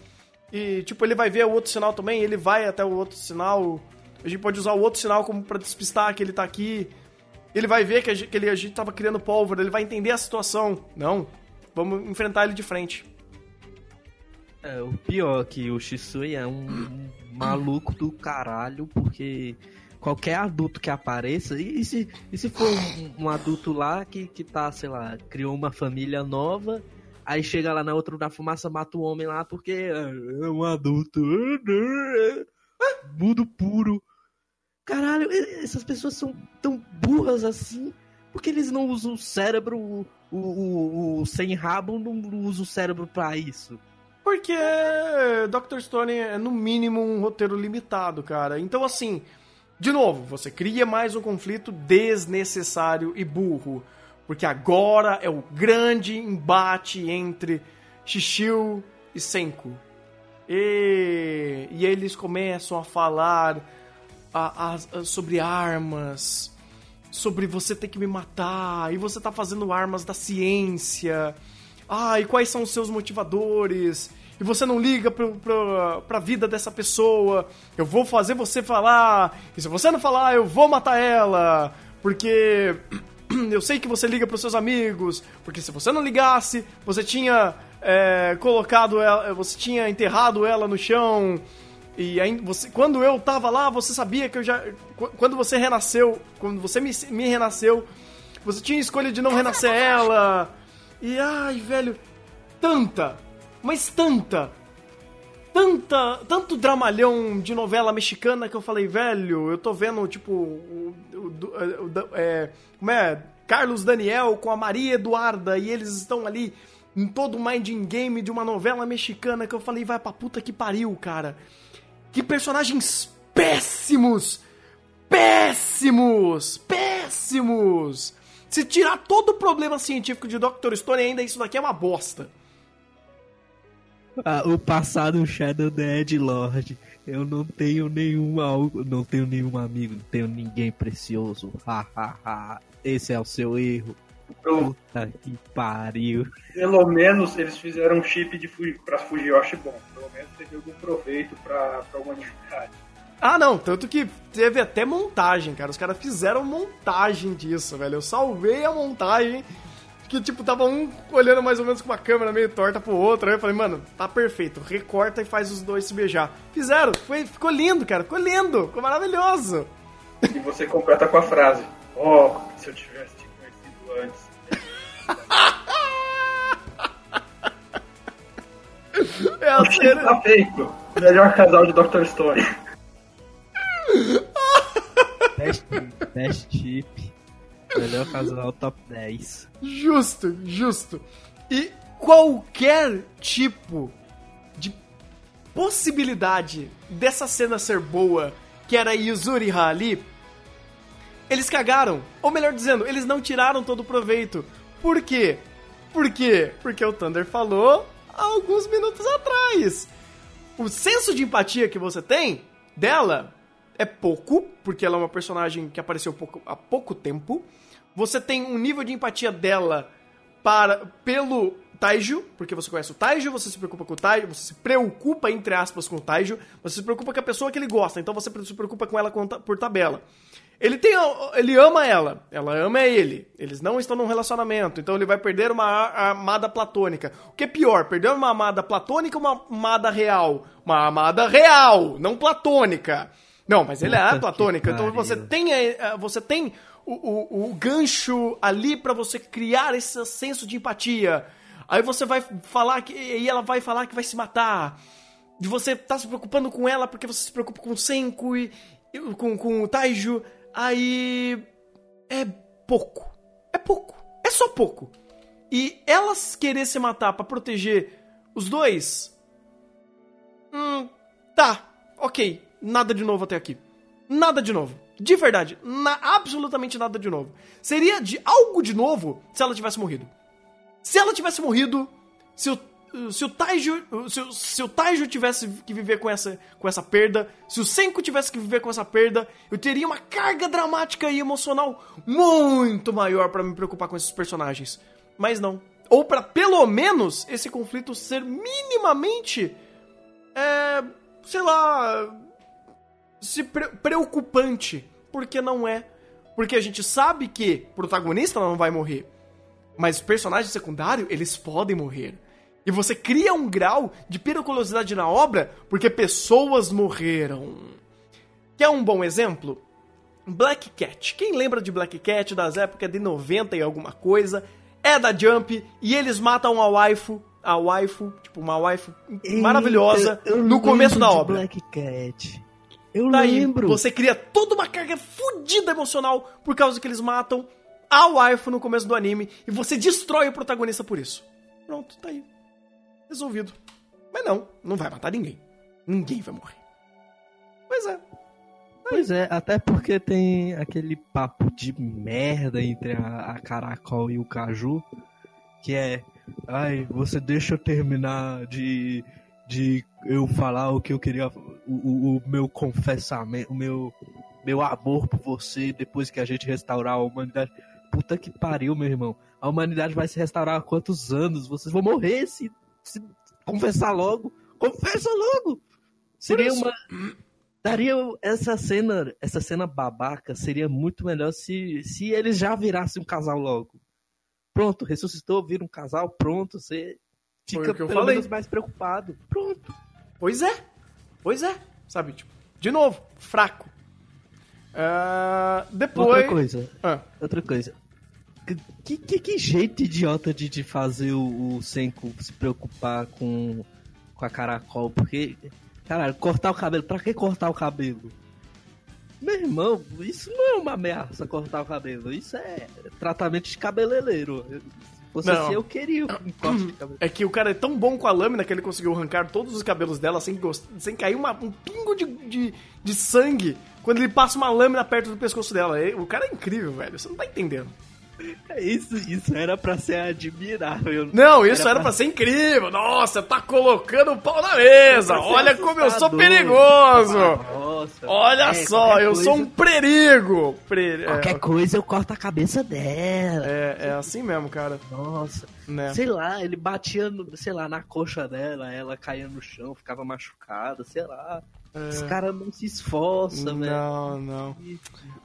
A: e, e tipo, ele vai ver o outro sinal também, ele vai até o outro sinal. A gente pode usar o outro sinal como pra despistar que ele tá aqui. Ele vai ver que a gente, que ele, a gente tava criando pólvora, ele vai entender a situação. Não, vamos enfrentar ele de frente.
D: É, o pior é que o Shisui é um maluco do caralho, porque qualquer adulto que apareça, e, e se, e se for um, um adulto lá que, que tá, sei lá, criou uma família nova, aí chega lá na outra da fumaça, mata o homem lá porque é, é um adulto, mundo puro. Caralho, essas pessoas são tão burras assim, porque eles não usam o cérebro, o, o, o- o sem rabo não usa o cérebro pra isso.
A: Porque Dr. Stone é, no mínimo, um roteiro limitado, cara. Então, assim, de novo, você cria mais um conflito desnecessário e burro. Porque agora é o grande embate entre Shishio e Senku. E, e eles começam a falar a- a- a- sobre armas, sobre você ter que me matar, e você tá fazendo armas da ciência. Ah, e quais são os seus motivadores? E você não liga pro, pro, pra vida dessa pessoa. Eu vou fazer você falar. E se você não falar, eu vou matar ela. Porque eu sei que você liga pros seus amigos. Porque se você não ligasse, você tinha é, colocado ela. Você tinha enterrado ela no chão. E aí, você, quando eu tava lá, você sabia que eu já. qu- Quando você renasceu, quando você me, me renasceu, você tinha escolha de não renascer ela. E ai, velho, tanta, mas tanta, tanta, tanto dramalhão de novela mexicana que eu falei, velho, eu tô vendo, tipo, o, o- o- o- é, como é? Carlos Daniel com a Maria Eduarda e eles estão ali em todo o minding game de uma novela mexicana que eu falei, vai pra puta que pariu, cara. Que personagens péssimos! Péssimos! Péssimos! Se tirar todo o problema científico de Dr. Stone, ainda isso daqui é uma bosta.
D: Ah, o passado Shadow Dead Lord. Eu não tenho nenhum algo, não tenho nenhum amigo, não tenho ninguém precioso. Ha ha ha. Esse é o seu erro.
B: Pelo,
D: Puta que pariu.
B: pelo menos eles fizeram um chip de Fuji, pra Fujiyoshi bom. Pelo menos teve algum proveito pra, pra humanidade.
A: Ah, não, tanto que teve até montagem, cara. Os caras fizeram montagem disso, velho. Eu salvei a montagem. Que, tipo, tava um olhando mais ou menos com uma câmera meio torta pro outro. Aí eu falei, mano, tá perfeito. Recorta e faz os dois se beijar. Fizeram, foi, ficou lindo, cara. Ficou lindo, ficou maravilhoso.
B: E você completa com a frase: Oh, se eu tivesse te conhecido antes.
A: É a cena...
B: tá feito. Melhor casal de Dr. Stone.
D: Best, best chip. Melhor casal top 10.
A: Justo, justo. E qualquer tipo de possibilidade dessa cena ser boa, que era Yuzuri ali, eles cagaram. Ou melhor dizendo, eles não tiraram todo o proveito. Por quê? Por quê? Porque o Thunder falou há alguns minutos atrás. O senso de empatia que você tem dela é pouco, porque ela é uma personagem que apareceu pouco- há pouco tempo. Você tem um nível de empatia dela para pelo Taiju, porque você conhece o Taiju, você se preocupa com o Taiju, você se preocupa, entre aspas, com o você se preocupa com a pessoa que ele gosta, então você se preocupa com ela por tabela. Ele tem. Ele ama ela, ela ama ele. Eles não estão num relacionamento, então ele vai perder uma amada platônica. O que é pior, perder uma amada platônica ou uma amada real? Uma amada real, não platônica. Não, mas ele
D: Puta
A: é platônica, então você tem, você tem o, o, o gancho ali pra você criar esse senso de empatia. Aí você vai falar que. E ela vai falar que vai se matar. De você tá se preocupando com ela porque você se preocupa com o Senku e, com, com o Taiju. Aí. É pouco. É pouco. É só pouco. E elas querer se matar pra proteger os dois. Hum. Tá. Ok. Nada de novo até aqui. Nada de novo. De verdade. Na, absolutamente nada de novo. Seria de algo de novo se ela tivesse morrido. Se ela tivesse morrido, se o, se o Taiju, se, se o Taiju tivesse que viver com essa, com essa perda, se o Senko tivesse que viver com essa perda, eu teria uma carga dramática e emocional muito maior pra me preocupar com esses personagens. Mas não. Ou pra pelo menos esse conflito ser minimamente é, sei lá, se pre- preocupante, porque não é. Porque a gente sabe que o protagonista não vai morrer. Mas personagens secundários, eles podem morrer. E você cria um grau de periculosidade na obra porque pessoas morreram. Quer um bom exemplo? Black Cat. Quem lembra de Black Cat das épocas de 90 e alguma coisa? É da Jump e eles matam a waifu, a waifu, tipo uma waifu maravilhosa
D: Eita, eu
A: no começo da obra.
D: Black Cat. Eu
A: Daí,
D: lembro.
A: você cria toda uma carga fodida emocional por causa que eles matam a waifu no começo do anime e você destrói o protagonista por isso. Pronto, tá aí. Resolvido. Mas não, não vai matar ninguém. Ninguém vai morrer. Pois é.
D: Pois é, até porque tem aquele papo de merda entre a, a Caracol e o Caju, que é, ai, você deixa eu terminar de, de eu falar o que eu queria, o, o, meu confessamento, o meu, meu amor por você depois que a gente restaurar a humanidade. Puta que pariu, meu irmão. A humanidade vai se restaurar há quantos anos? Vocês vão morrer se, se confessar logo. Confessa logo! Seria uma daria essa cena, essa cena babaca seria muito melhor se, se eles já virassem um casal logo. Pronto, ressuscitou, vira um casal, pronto, você fica pelo menos mais preocupado. Pronto.
A: Pois é. Pois é. Sabe, tipo, de novo, fraco. Ah, depois.
D: Outra coisa,
A: Ah,
D: outra coisa. Que, que, que jeito idiota de, de fazer o, o Senko se preocupar com, com a caracol, porque, caralho, cortar o cabelo, pra que cortar o cabelo? Meu irmão, isso não é uma ameaça cortar o cabelo, isso é tratamento de cabeleireiro. Fosse
A: Não.
D: eu queria um corte de cabelo.
A: é que o cara é tão bom com a lâmina que ele conseguiu arrancar todos os cabelos dela sem, sem cair uma- um pingo de, de, de sangue quando ele passa uma lâmina perto do pescoço dela. O cara é incrível, velho. Você não tá entendendo.
D: Isso, isso era pra ser admirável.
A: Não, isso era,
D: Era
A: pra...
D: pra-
A: ser incrível. Nossa, tá colocando o pau na mesa.
D: Ser
A: Olha como eu sou perigoso.
D: Nossa.
A: Olha
D: É,
A: só, eu sou
D: coisa-
A: um perigo. Pre-
D: Qualquer
A: é,
D: coisa eu corto a cabeça dela.
A: é, é assim mesmo, cara.
D: Nossa.
A: Né?
D: Sei lá, ele batia, no, sei lá, na coxa dela, ela caía no chão, ficava machucada, sei lá. Esse cara não se esforça, velho.
A: É. Não, não.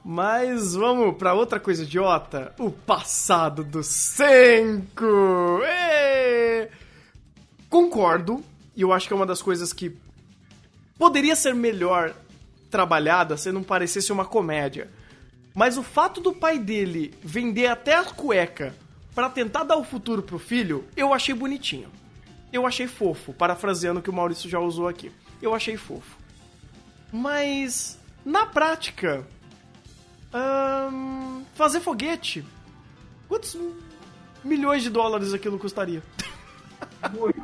A: Mas vamos pra outra coisa idiota. O passado do Senko. Concordo. E eu acho que é uma das coisas que poderia ser melhor trabalhada se não parecesse uma comédia. Mas o fato do pai dele vender até a cueca pra tentar dar o futuro pro filho, eu achei bonitinho. Eu achei fofo, parafraseando o que o Maurício já usou aqui. Eu achei fofo. Mas, na prática, ahn, fazer foguete, quantos milhões de dólares aquilo custaria?
B: Muito.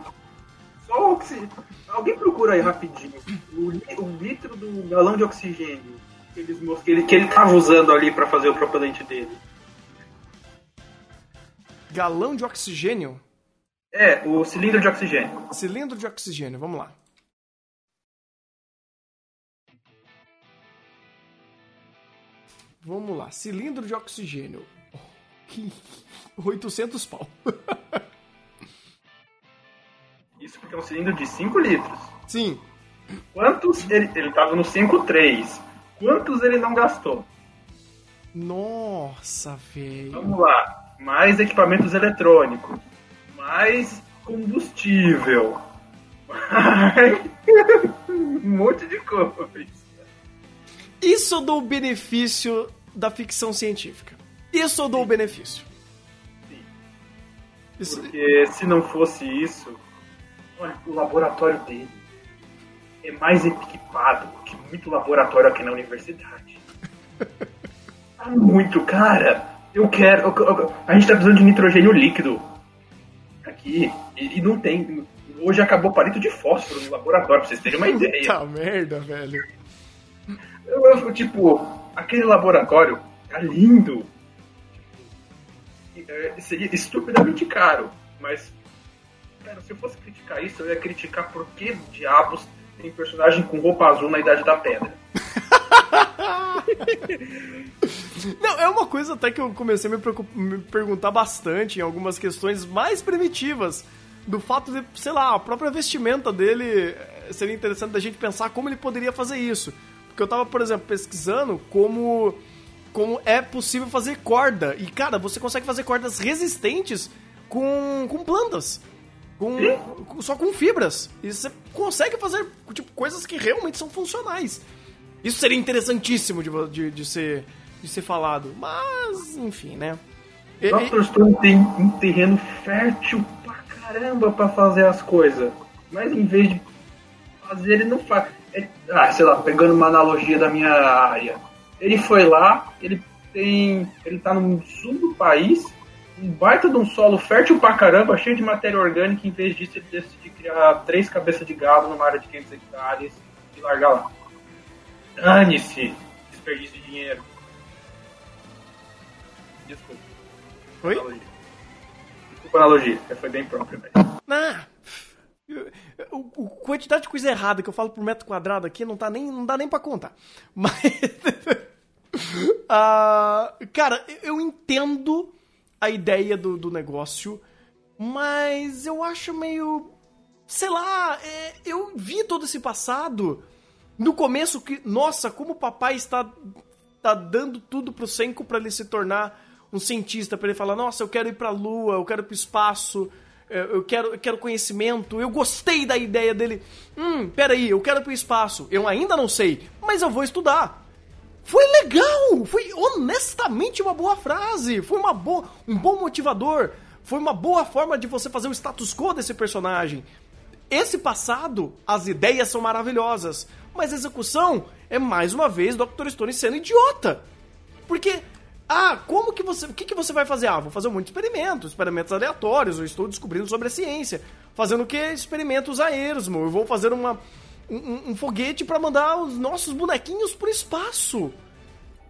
B: Só oxi... Alguém procura aí rapidinho. O, o litro do galão de oxigênio que, eles, que, ele, que ele tava usando ali pra fazer o propelente dele.
A: Galão de oxigênio?
B: É, o cilindro de oxigênio.
A: Cilindro de oxigênio, vamos lá. Vamos lá, cilindro de oxigênio. 800 pau.
B: Isso porque é um cilindro de 5 litros.
A: Sim,
B: Quantos ele, ele tava no 5,3. Quantos ele não gastou?
A: nossa, velho.
B: Vamos lá. Mais equipamentos eletrônicos. Mais combustível. Mais um monte de coisa.
A: Isso eu dou o benefício da ficção científica. Isso eu dou o benefício.
B: Sim.
A: Isso-
B: Porque se não fosse isso, olha, o laboratório dele é mais equipado que muito laboratório aqui na universidade. Tá muito, cara. Eu quero. eu- eu- a gente tá precisando de nitrogênio líquido aqui e, e não tem. Hoje acabou palito de fósforo no laboratório, pra vocês terem uma ideia.
A: Puta merda, velho.
B: Eu, eu, tipo, aquele laboratório tá lindo. É, seria estupidamente caro, mas. Cara, se eu fosse criticar isso, eu ia criticar por que diabos tem personagem com roupa azul na Idade da Pedra.
A: Não, é uma coisa até que eu comecei a me, me perguntar bastante em algumas questões mais primitivas. Do fato de, sei lá, a própria vestimenta dele eh, seria interessante da gente pensar como ele poderia fazer isso. Porque eu tava, por exemplo, pesquisando como, como é possível fazer corda. E, cara, você consegue fazer cordas resistentes com, com plantas. Com, com- só com fibras. E você consegue fazer tipo, coisas que realmente são funcionais. Isso seria interessantíssimo de, de, de ser, de ser falado. Mas, enfim, né?
B: Dr. Stone tem um terreno fértil pra caramba pra fazer as coisas. Mas em vez de fazer, ele não faz. É- ah, sei lá, pegando uma analogia da minha área. Ele foi lá, ele tem. Ele tá no sul do país, um baita de um solo fértil pra caramba, cheio de matéria orgânica, em vez disso ele decide criar três cabeças de gado numa área de 500 hectares e largar lá. Dane-se! Desperdício de dinheiro. Desculpa.
A: Oi?
B: Analogia. Desculpa a analogia, foi bem própria, velho.
A: Ah, eu- o, o quantidade de coisa errada que eu falo por metro quadrado aqui não, tá nem, não dá nem pra contar. Mas. ah, cara, eu entendo a ideia do, do negócio, mas eu acho meio. Sei lá, é, eu vi todo esse passado no começo que. Nossa, como o papai está, tá dando tudo pro Senko pra ele se tornar um cientista, pra ele falar: Nossa, eu quero ir pra lua, eu quero ir pro espaço eu quero, eu quero conhecimento, eu gostei da ideia dele. Hum, peraí, eu quero ir pro espaço. Eu ainda não sei, mas eu vou estudar. Foi legal, foi honestamente uma boa frase, foi uma boa, um bom motivador, foi uma boa forma de você fazer o status quo desse personagem. Esse passado, as ideias são maravilhosas, mas a execução é mais uma vez Dr. Stone sendo idiota. Porque ah, como que você. O que, que você vai fazer? Ah, vou fazer de experimentos, experimentos aleatórios, eu estou descobrindo sobre a ciência. Fazendo o que? Experimentos a esmo. Eu vou fazer uma, um, um- um foguete para mandar os nossos bonequinhos pro espaço.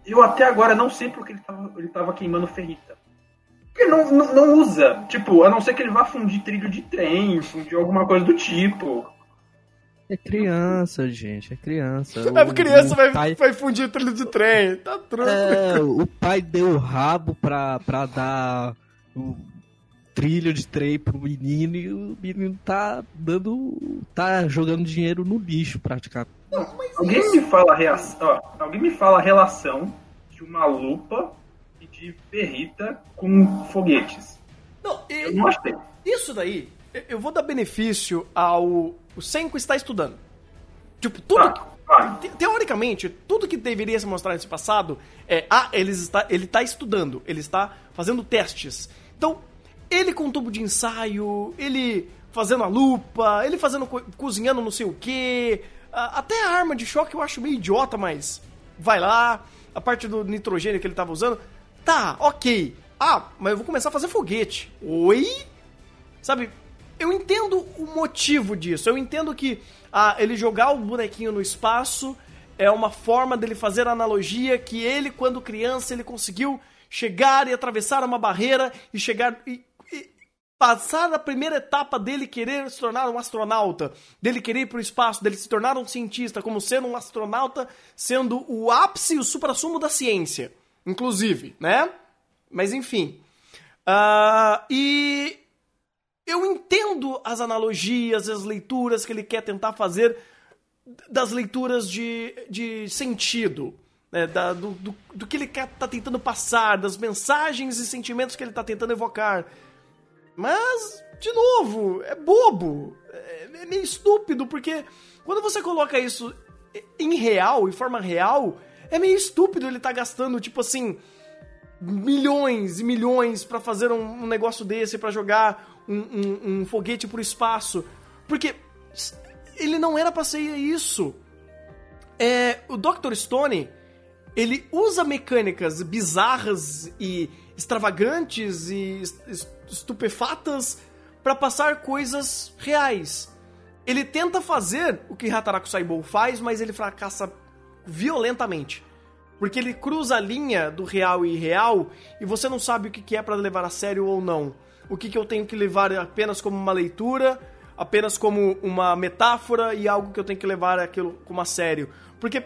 B: Eu até agora não sei porque ele tava, ele tava queimando ferrita. Porque não, não, não usa. Tipo, a não ser que ele vá fundir trilho de trem, fundir alguma coisa do tipo.
D: É criança, gente, é criança.
A: A
D: O-
A: criança
D: o
A: vai,
D: pai-
A: vai fundir trilho de trem. Tá tranquilo.
D: É, o pai deu o rabo pra, pra dar o trilho de trem pro menino e o menino tá dando. tá jogando dinheiro no lixo praticamente.
B: Alguém me fala a reação. ó, alguém me fala a relação de uma lupa e de ferrita com foguetes.
A: Não, e-
B: Eu não achei.
A: Isso daí, eu- vou dar benefício ao. O Senko está estudando. Tipo, tudo.
B: Tá, Vai.
A: te- teoricamente, tudo que deveria se mostrar nesse passado é, ah, ele está, ele está estudando, ele está fazendo testes. Então, ele com tubo de ensaio, ele fazendo a lupa, ele fazendo co- cozinhando não sei o que, até a arma de choque eu acho meio idiota, mas vai lá, a parte do nitrogênio que ele estava usando, tá, ok. Ah, mas eu vou começar a fazer foguete. Oi? Sabe, eu entendo o motivo disso. Eu entendo que ah, ele jogar o bonequinho no espaço é uma forma dele fazer a analogia que ele, quando criança, ele conseguiu chegar e atravessar uma barreira e chegar e, passar a primeira etapa dele querer se tornar um astronauta, dele querer ir para o espaço, dele se tornar um cientista, como sendo um astronauta, sendo o ápice e o suprassumo da ciência, inclusive, né? Mas enfim. Ah, e eu entendo as analogias, as leituras que ele quer tentar fazer das leituras de, de sentido, né, da- do, do, do que ele quer, tá tentando passar, das mensagens e sentimentos que ele tá tentando evocar. Mas, de novo, é bobo, é, é meio estúpido, porque quando você coloca isso em real, em forma real, é meio estúpido ele tá gastando, tipo assim, milhões e milhões pra fazer um, um negócio desse, pra jogar um, um- um foguete pro espaço. Porque ele não era pra ser isso. É, o Dr. Stone, ele usa mecânicas bizarras e extravagantes e es- es- estupefatas pra passar coisas reais. Ele tenta fazer o que Hataraku Saibou faz, mas ele fracassa violentamente. Porque ele cruza a linha do real e irreal e você não sabe o que é pra levar a sério ou não. O que, que eu tenho que levar apenas como uma leitura, apenas como uma metáfora e algo que eu tenho que levar aquilo como a sério. Porque,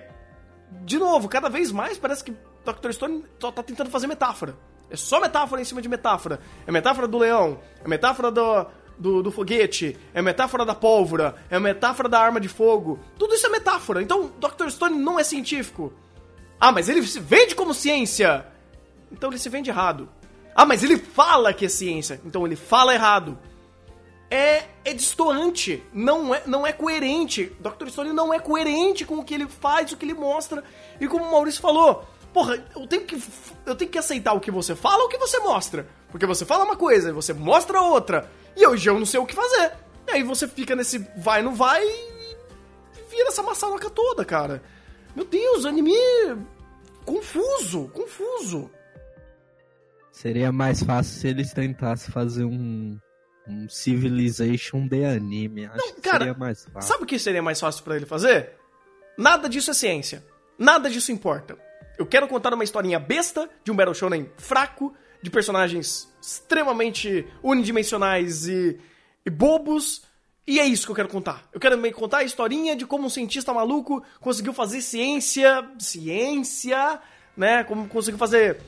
A: de novo, cada vez mais parece que Dr. Stone só tá tentando fazer metáfora. É só metáfora em cima de metáfora. É metáfora do leão, é metáfora do, do, do foguete, é metáfora da pólvora, é metáfora da arma de fogo. Tudo isso é metáfora. Então, Dr. Stone não é científico. Ah, mas ele se vende como ciência. Então ele se vende errado. Ah, mas ele fala que é ciência. Então ele fala errado. É, é distoante. Não é, não é coerente. Dr. Stone não é coerente com o que ele faz, o que ele mostra. E como o Maurício falou, porra, eu tenho que, eu tenho que aceitar o que você fala ou o que você mostra. Porque você fala uma coisa, você mostra outra. E hoje eu não sei o que fazer. E aí você fica nesse vai, não vai e vira essa maçaroca toda, cara. Meu Deus, anime confuso, confuso.
D: Seria mais fácil se eles tentassem fazer um, um Civilization de anime. Acho
A: Não,
D: que
A: cara,
D: seria mais fácil.
A: Sabe o que seria mais fácil pra ele fazer? Nada disso é ciência. Nada disso importa. Eu quero contar uma historinha besta de um Battle Shonen fraco, de personagens extremamente unidimensionais e, e bobos. E é isso que eu quero contar. Eu quero contar a historinha de como um cientista maluco conseguiu fazer ciência. Ciência, né? Como conseguiu fazer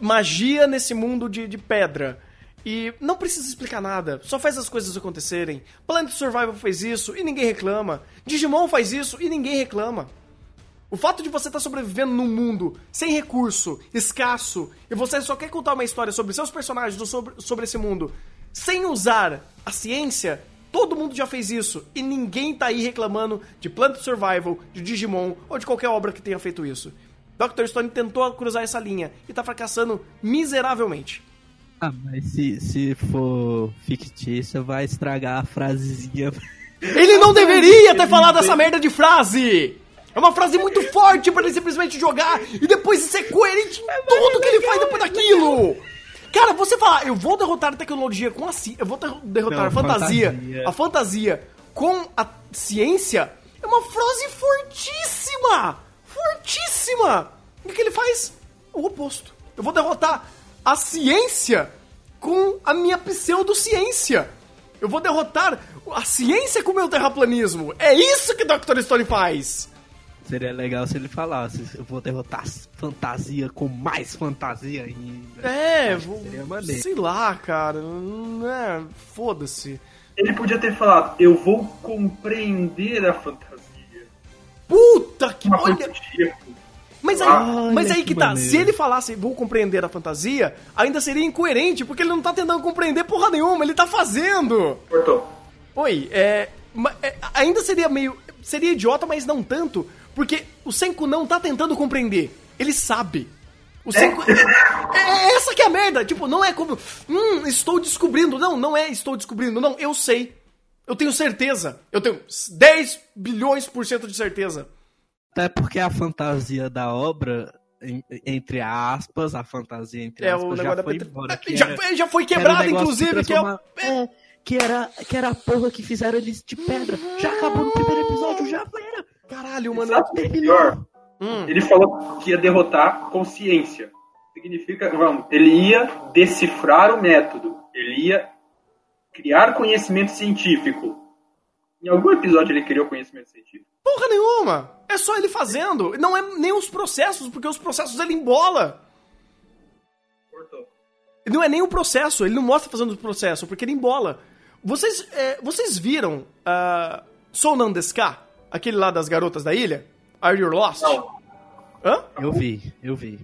A: magia nesse mundo de, de pedra. E não precisa explicar nada, só faz as coisas acontecerem. Planet Survival fez isso e ninguém reclama. Digimon faz isso e ninguém reclama. O fato de você estar sobrevivendo num mundo sem recurso, escasso, e você só quer contar uma história sobre seus personagens ou sobre, sobre esse mundo, sem usar a ciência, todo mundo já fez isso. E ninguém tá aí reclamando de Planet Survival, de Digimon ou de qualquer obra que tenha feito isso. Dr. Stone tentou cruzar essa linha e tá fracassando miseravelmente.
D: Ah, mas se, se for fictícia, vai estragar a frasezinha.
A: Ele não deveria ter falado essa merda de frase! É uma frase muito forte pra ele simplesmente jogar e depois ser coerente em tudo que ele faz depois daquilo! Cara, você falar, eu vou derrotar a tecnologia com a ciência, eu vou derrotar
D: Não,
A: a fantasia,
D: fantasia.
A: a fantasia com a ciência, é uma frase fortíssima! Fortíssima! E o que ele faz? O oposto. Eu vou derrotar a ciência com a minha pseudociência. Eu vou derrotar a ciência com o meu terraplanismo. É isso que Dr. Stone faz.
D: Seria legal se ele falasse, eu vou derrotar as fantasia com mais fantasia ainda.
A: É, vou,
D: seria maneiro.
A: sei lá, cara. Não é, foda-se.
B: Ele podia ter falado, eu vou compreender a fantasia.
A: Puta que
B: Uma
A: olha. Mas aí,
D: Olha
A: mas aí
D: que
A: que tá,
D: maneiro.
A: se ele falasse vou compreender a fantasia, ainda seria incoerente, porque ele não tá tentando compreender porra nenhuma, ele tá fazendo.
B: Cortou.
A: Oi, é, é, ainda seria meio. Seria idiota, mas não tanto, Porque o Senku não tá tentando compreender. Ele sabe. O Senku. É, é essa que é a merda. Tipo, não é como. Hum, estou descobrindo. Não, não é estou descobrindo. Não, eu sei. Eu tenho certeza. Eu tenho 10 bilhões por cento de certeza.
D: Até porque a fantasia da obra, entre aspas, a fantasia entre
A: É,
D: aspas,
A: o
D: já
A: negócio da
D: foi
A: Petra-
D: embora. que
A: Já,
D: era-
A: foi- já foi
D: que um negócio
A: inclusive, que é o.
D: transformar- é, que era, que era a porra que fizeram eles de pedra. Já acabou no primeiro episódio, já era.
A: Caralho, mano.
B: Que é pior?
A: Hum.
B: Ele falou que ia derrotar consciência. Significa, vamos, ele ia decifrar o método. Ele ia criar conhecimento científico. Em algum episódio ele criou conhecimento científico.
A: Porra nenhuma! É só ele fazendo. Não é nem os processos, porque os processos ele embola.
B: Cortou.
A: Não é nem o processo, ele não mostra fazendo o processo, porque ele embola. Vocês, é, vocês viram uh, Sonan Deska? Aquele lá das garotas da ilha? Are You Lost?
B: Não.
A: Hã?
D: Eu vi, eu vi.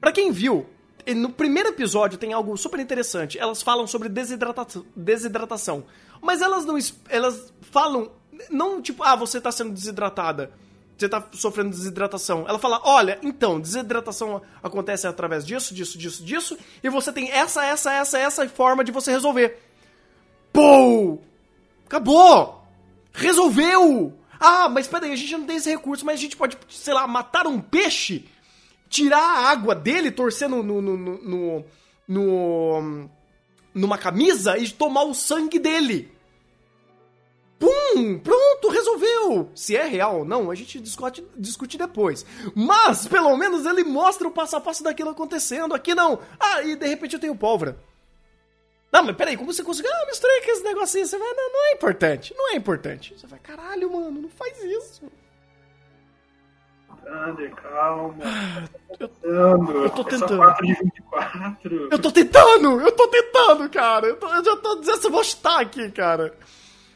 A: Pra quem viu, no primeiro episódio tem algo super interessante. Elas falam sobre desidratação, desidratação. Mas elas não. Elas falam. Não tipo, ah, você tá sendo desidratada. Você tá sofrendo desidratação. Ela fala: olha, então, desidratação acontece através disso, disso, disso, disso. E você tem essa, essa, essa, essa forma de você resolver. Pô! Acabou! Resolveu! Ah, mas peraí, a gente não tem esse recurso, mas a gente pode, sei lá, matar um peixe tirar a água dele, torcer no, no, no, no- numa camisa e tomar o sangue dele. Pum! Pronto, resolveu! Se é real ou não, a gente discute, discute depois. Mas, pelo menos, ele mostra o passo a passo daquilo acontecendo. Aqui não. Ah, e de repente eu tenho pólvora. Não, mas peraí, como você conseguiu? Ah, misturei com esse negocinho. Você vai, não, não é importante. Não é importante. Você vai, caralho, mano, não faz isso.
B: Thunder, calma.
A: Eu-
B: Tentando.
A: eu tô
B: É
A: tentando.
B: 4 de 24.
A: Eu tô tentando! Eu tô tentando, cara! Eu, tô- eu já tô dizendo se eu vou chutar aqui, cara.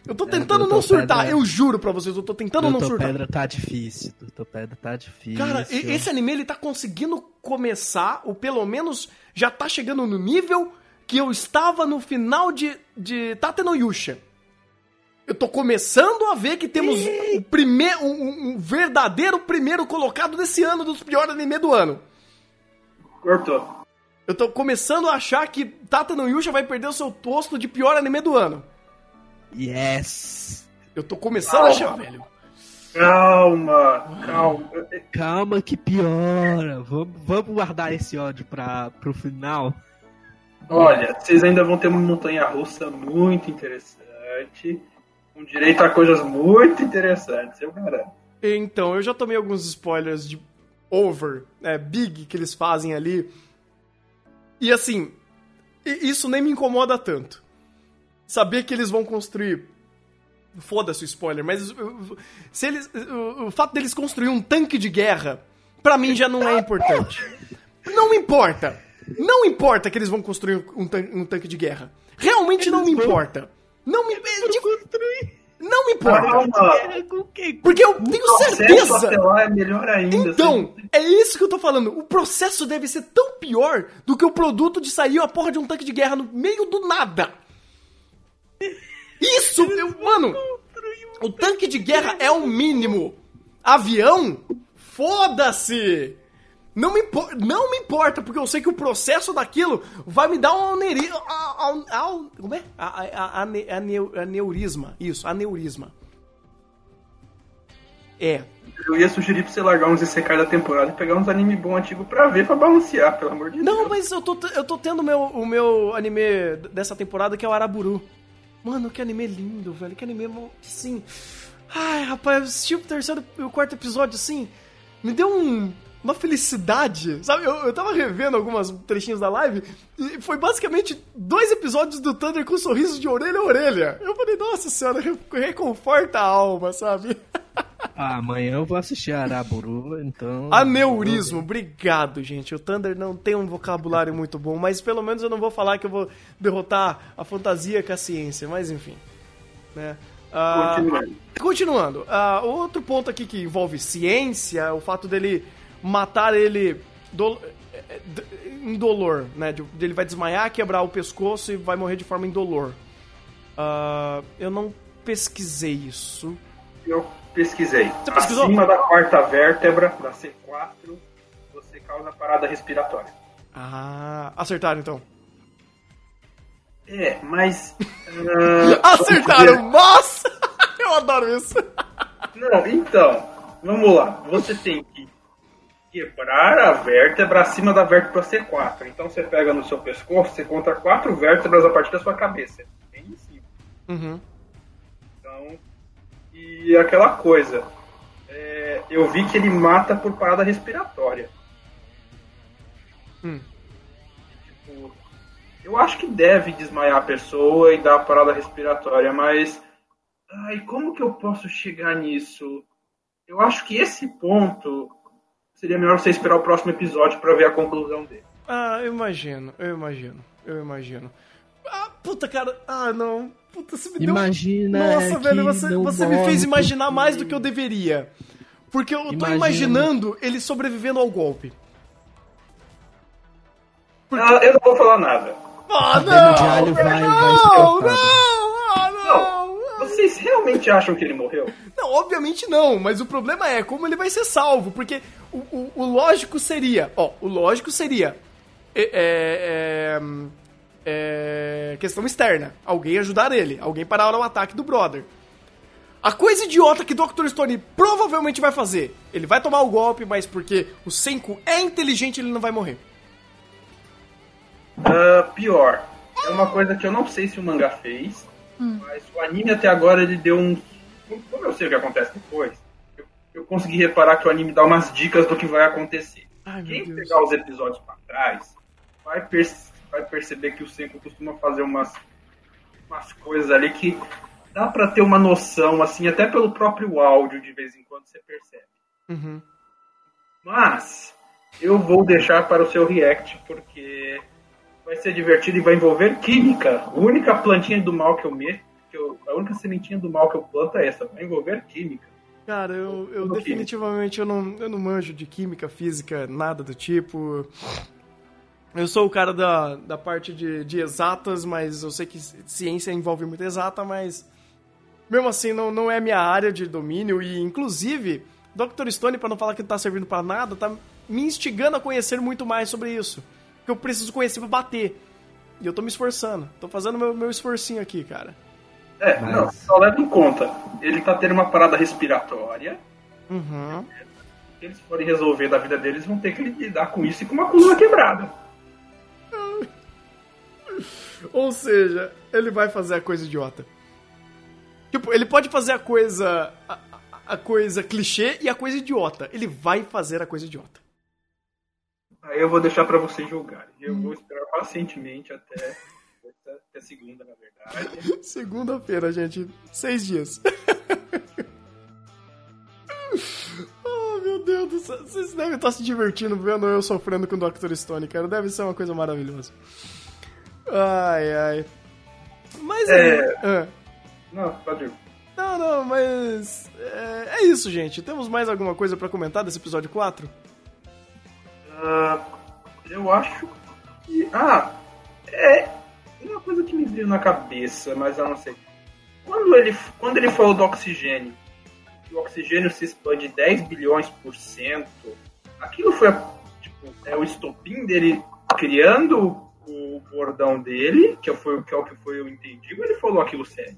A: Eu tô tentando
D: Doutor
A: não surtar,
D: Pedra-
A: eu juro pra vocês, eu tô tentando não surtar.
D: Pedra tá difícil, Doutor Pedra tá difícil.
A: Cara, esse anime ele tá conseguindo começar, ou pelo menos já tá chegando no nível que eu estava no final de, de Tate no Yusha. Eu tô começando a ver que temos o primeiro, um, um verdadeiro primeiro colocado desse ano dos piores anime do ano.
B: Cortou.
A: Eu tô começando a achar que Tata no Yusha vai perder o seu posto de pior anime do ano.
D: Yes!
A: Eu tô começando a achar, velho.
B: Calma, calma.
D: Calma que piora. Vamos, vamos guardar esse ódio pra, pro final.
B: Olha, vocês ainda vão ter uma montanha russa muito interessante. Com direito a coisas muito interessantes, eu garanto.
A: Então, eu já tomei alguns spoilers de over, é, big que eles fazem ali. E assim, isso nem me incomoda tanto. Saber que eles vão construir. Foda-se o spoiler, mas se eles, o, o fato deles construir um tanque de guerra, pra mim já não é importante. Não importa. Não importa que eles vão construir um, tan- um tanque de guerra. Realmente não me importa. Não me. de- Não me importa.
B: Calma.
A: Porque eu tenho
B: O processo
A: certeza.
B: até lá é melhor ainda.
A: Então,
B: vocês-
A: é isso que eu tô falando. O processo deve ser tão pior do que o produto de sair a porra de um tanque de guerra no meio do nada. Isso, eu, mano. O tanque de guerra é o mínimo. Avião? Foda-se! Não me, impo- não me importa, porque eu sei que o processo daquilo vai me dar um aneurisma. Como é? A, a, a, ane- aneu- aneurisma. Isso, aneurisma. É.
B: Eu ia sugerir pra você largar uns ICK da temporada e pegar uns anime bom antigo pra ver, pra balancear, pelo amor de
A: Não,
B: Deus.
A: mas eu tô, eu tô tendo meu, o meu anime dessa temporada que é o Araburu. Mano, que anime lindo, velho. Que anime, sim. Ai, rapaz, eu assisti o terceiro e o quarto episódio, assim, me deu um- uma felicidade. Sabe, eu, eu tava revendo algumas trechinhos da live e foi basicamente dois episódios do Thunder com um sorriso de orelha a orelha. Eu falei, nossa senhora, re- reconforta a alma, sabe?
D: Ah, amanhã eu vou assistir Araburu, então.
A: Aneurismo, obrigado, gente. O Thunder não tem um vocabulário muito bom, mas pelo menos eu não vou falar que eu vou derrotar a fantasia com a ciência, mas enfim. Né? Ah,
B: Continuando.
A: continuando, ah, outro ponto aqui que envolve ciência, o fato dele matar ele do, eh, eh, indolor, né? De, ele vai desmaiar, quebrar o pescoço e vai morrer de forma indolor. Ah, eu não pesquisei isso.
B: Eu pesquisei.
A: Você pesquisou?
B: Acima da quarta vértebra, da C4, você causa parada respiratória.
A: Ah, acertaram então.
B: É, mas. ah,
A: Acertaram! Nossa! Eu adoro isso.
B: Não, então, vamos lá. Você tem que quebrar a vértebra acima da vértebra C4. Então você pega no seu pescoço, você conta quatro vértebras a partir da sua cabeça. Bem em cima.
A: Uhum.
B: Então, e aquela coisa. é, eu vi que ele mata por parada respiratória.
A: Hum.
B: Tipo, eu acho que deve desmaiar a pessoa e dar parada respiratória, mas. Ai, como que eu posso chegar nisso? Eu acho que esse ponto seria melhor você esperar o próximo episódio pra ver a conclusão dele.
A: Ah, eu imagino, eu imagino, eu imagino. Ah, puta, cara. Ah, não. Puta, você me deu...
D: Imagina
A: Nossa,
D: que
A: velho, você, você me fez imaginar
D: porque-
A: mais do que eu deveria. Porque eu tô
D: Imagina.
A: imaginando ele sobrevivendo ao golpe.
B: Ah, eu não vou falar nada.
A: Ah,
D: alho vai,
A: não, não, não.
B: Vocês realmente acham que ele morreu?
A: Não, obviamente não, mas o problema é como ele vai ser salvo, porque o, o- o lógico seria, ó, o lógico seria é, é, é, é, questão externa, alguém ajudar ele, alguém parar o ataque do brother. A coisa idiota que Dr. Stone provavelmente vai fazer, ele vai tomar o golpe, mas porque o Senku é inteligente, ele não vai morrer.
B: Ah, pior. É uma coisa que eu não sei se o mangá fez, mas o anime até agora ele deu um. Como eu sei o que acontece depois, eu, eu consegui reparar que o anime dá umas dicas do que vai acontecer.
A: Ai,
B: Quem
A: Deus.
B: pegar os episódios pra trás vai, perce- vai perceber que o Senko costuma fazer umas, umas coisas ali que dá pra ter uma noção, assim, até pelo próprio áudio de vez em quando você percebe.
A: Uhum.
B: Mas eu vou deixar para o seu react porque vai ser divertido e vai envolver química. A única plantinha do mal que eu meto, a única sementinha do mal que eu planto é essa, vai envolver química.
A: Cara, eu, eu definitivamente eu não, eu não manjo de química, física, nada do tipo. Eu sou o cara da, da parte de, de exatas, mas eu sei que ciência envolve muito exata, mas mesmo assim não, não é minha área de domínio e inclusive Dr. Stone, pra não falar que não tá servindo pra nada, tá me instigando a conhecer muito mais sobre isso. Que eu preciso conhecer pra bater. E eu tô me esforçando. Tô fazendo meu, meu esforcinho aqui, cara.
B: É,
D: Mas-
B: não, só leva em conta. Ele tá tendo uma parada respiratória.
A: Uhum.
B: Se eles forem resolver da vida deles, vão ter que lidar com isso e com uma coluna quebrada.
A: Ou seja, ele vai fazer a coisa idiota. Tipo, ele pode fazer a coisa. A, a- a coisa clichê e a coisa idiota. Ele vai fazer a coisa idiota.
B: Aí eu vou deixar pra vocês julgarem. Eu vou esperar pacientemente até, até segunda, na verdade.
A: Segunda-feira, gente. Seis dias. oh, meu Deus do céu. Vocês devem estar se divertindo vendo eu sofrendo com o Dr. Stone, cara. Deve ser uma coisa maravilhosa. Ai, ai. Mas é. ah.
B: Não, pode ir.
A: Não, não, mas. É, é isso, gente. Temos mais alguma coisa pra comentar desse episódio 4?
B: Ah, eu acho que. Ah, é uma coisa que me veio na cabeça, mas eu não sei. Quando ele, quando ele falou do oxigênio, o oxigênio se expande 10 bilhões por cento, aquilo foi tipo, é o estopim dele criando o bordão dele, que, foi, que é o que foi eu entendi, ou ele falou aquilo sério?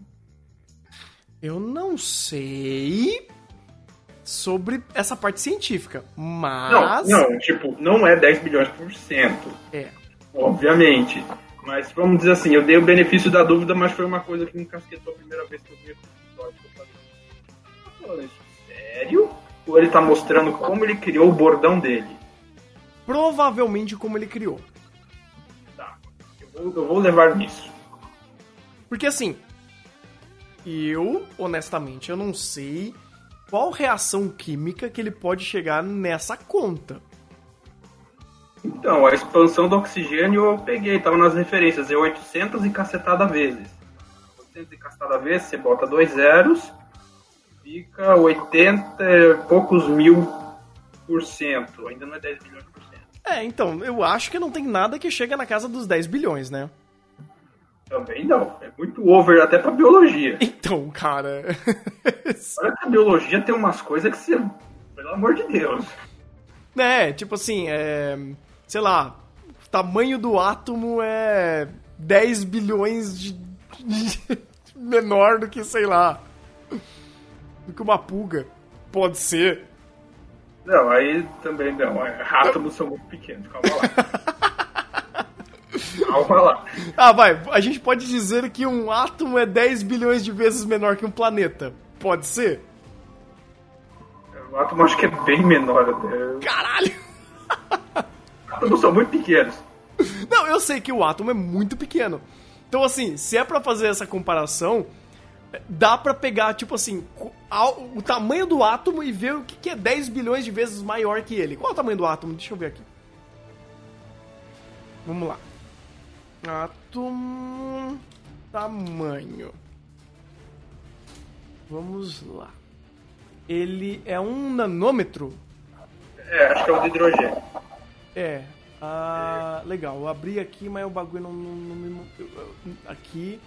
A: Eu não sei sobre essa parte científica, mas.
B: Não, não, tipo, não é 10 bilhões por cento.
A: É.
B: Obviamente. Mas vamos dizer assim, eu dei o benefício da dúvida, mas foi uma coisa que me casquetou a primeira vez que eu vi esse episódio. que Eu falei, tá falando isso sério? Ou ele tá mostrando como ele criou o bordão dele?
A: Provavelmente como ele criou.
B: Tá. Eu vou, eu vou levar nisso.
A: Porque assim. Eu, honestamente, eu não sei qual reação química que ele pode chegar nessa conta.
B: Então, a expansão do oxigênio eu peguei, tava nas referências, é 800 e cacetada vezes. 800 e cacetada vezes, você bota dois zeros, fica 80 e poucos mil por cento. Ainda não é 10 bilhões por cento.
A: É, então, eu acho que não tem nada que chega na casa dos 10 bilhões, né?
B: Também não. É muito over até pra biologia.
A: Então, cara.
B: Olha que a biologia tem umas coisas que você. Pelo amor de Deus.
A: né, tipo assim, é. Sei lá, o tamanho do átomo é 10 bilhões de. de- menor do que, sei lá. Do que uma pulga. Pode ser.
B: Não, aí também não. é, Átomos são muito pequenos. Calma lá. Calma lá.
A: Ah, vai, a gente pode dizer que um átomo é 10 bilhões de vezes menor que um planeta. Pode ser?
B: O átomo acho que é bem menor até.
A: Caralho!
B: Átomos são muito pequenos.
A: Não, eu sei que o átomo é muito pequeno. Então, assim, se é pra fazer essa comparação, dá pra pegar, tipo assim, o tamanho do átomo e ver o que que é 10 bilhões de vezes maior que ele. Qual é o tamanho do átomo? Deixa eu ver aqui. Vamos lá. Átomo. Tamanho. Vamos lá. Ele é um nanômetro?
B: É, acho que é o de hidrogênio.
A: É. Ah, legal. Eu abri aqui, mas o bagulho não, não, não Aqui.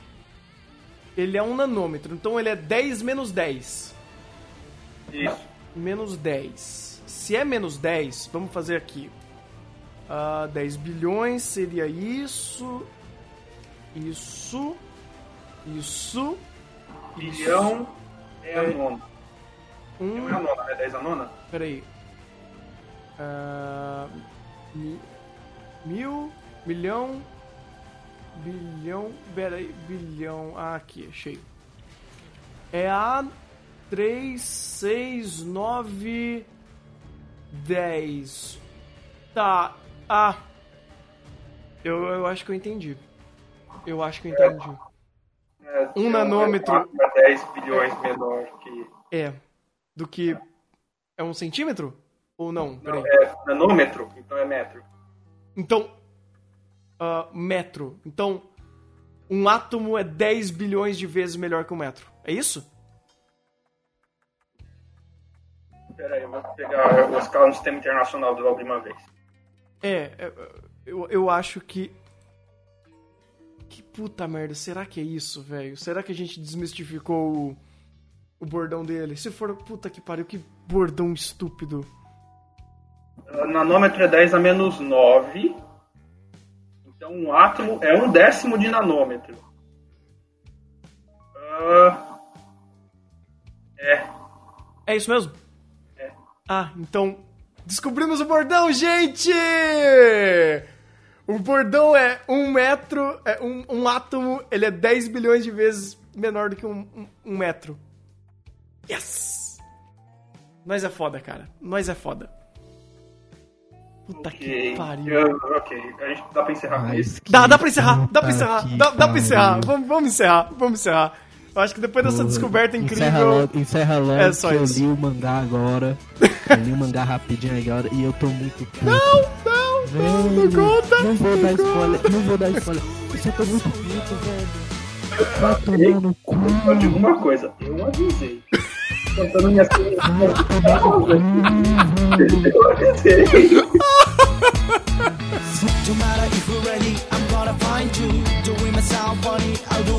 A: Ele é um nanômetro, então ele é 10 menos 10.
B: Isso.
A: Menos 10. Se é menos 10, vamos fazer aqui. Ah, 10 bilhões seria isso. Isso. Isso.
B: Bilhão é a nona. Não é a
A: Um.
B: nona, é 10 a nona?
A: Peraí. Ah, mi- mil. Milhão. Bilhão. Peraí. Bilhão. Ah, aqui, achei. É a 3, 6, 9, 10. Tá. Ah. Eu, eu acho que eu entendi. Eu acho que eu entendi.
B: É,
A: Um
B: é
A: nanômetro.
B: É 10 bilhões menor que.
A: É. Do que. É um centímetro? Ou não? Peraí.
B: Não, é nanômetro, então é metro.
A: Então, ah, metro. Então, um átomo é 10 bilhões de vezes melhor que um metro. É isso?
B: Pera aí, eu vou pegar o escala no sistema internacional de uma vez.
A: É, é, eu, eu acho que. Que puta merda, será que é isso, velho? Será que a gente desmistificou o, o bordão dele? Se for, puta que pariu, que bordão estúpido.
B: Uh, Nanômetro é 10 a menos 9. Então um átomo é um décimo de nanômetro. Ah, é.
A: É isso mesmo?
B: É.
A: Ah, então. Descobrimos o bordão, gente! O bordão é um metro. É um, um átomo, ele é 10 bilhões de vezes menor do que um, um, um metro. Yes! Nós é foda, cara. Nós é foda. Puta
B: Ok.
A: que pariu.
B: Eu- ok, a gente dá pra encerrar com isso.
D: Mas
A: Dá, dá pra encerrar, dá pra encerrar, dá, dá pra encerrar. Vamos, vamos encerrar, vamos encerrar. Eu acho que depois dessa descoberta
D: Encerra
A: incrível.
D: logo, encerra logo
A: É só
D: que eu
A: isso.
D: li o mangá agora. eu li o mangá rapidinho agora e eu tô muito puto.
A: Não, não, não, não
D: Velho,
A: conta.
D: Não vou dar spoiler, não vou dar spoiler. Eu só tô muito puto, velho. Vai tomar no cu.
B: Eu digo uma coisa, eu avisei. Contando minhas coisas. Eu avisei.
E: No matter if we're ready, I'm gonna find you. Doing myself funny, I'll do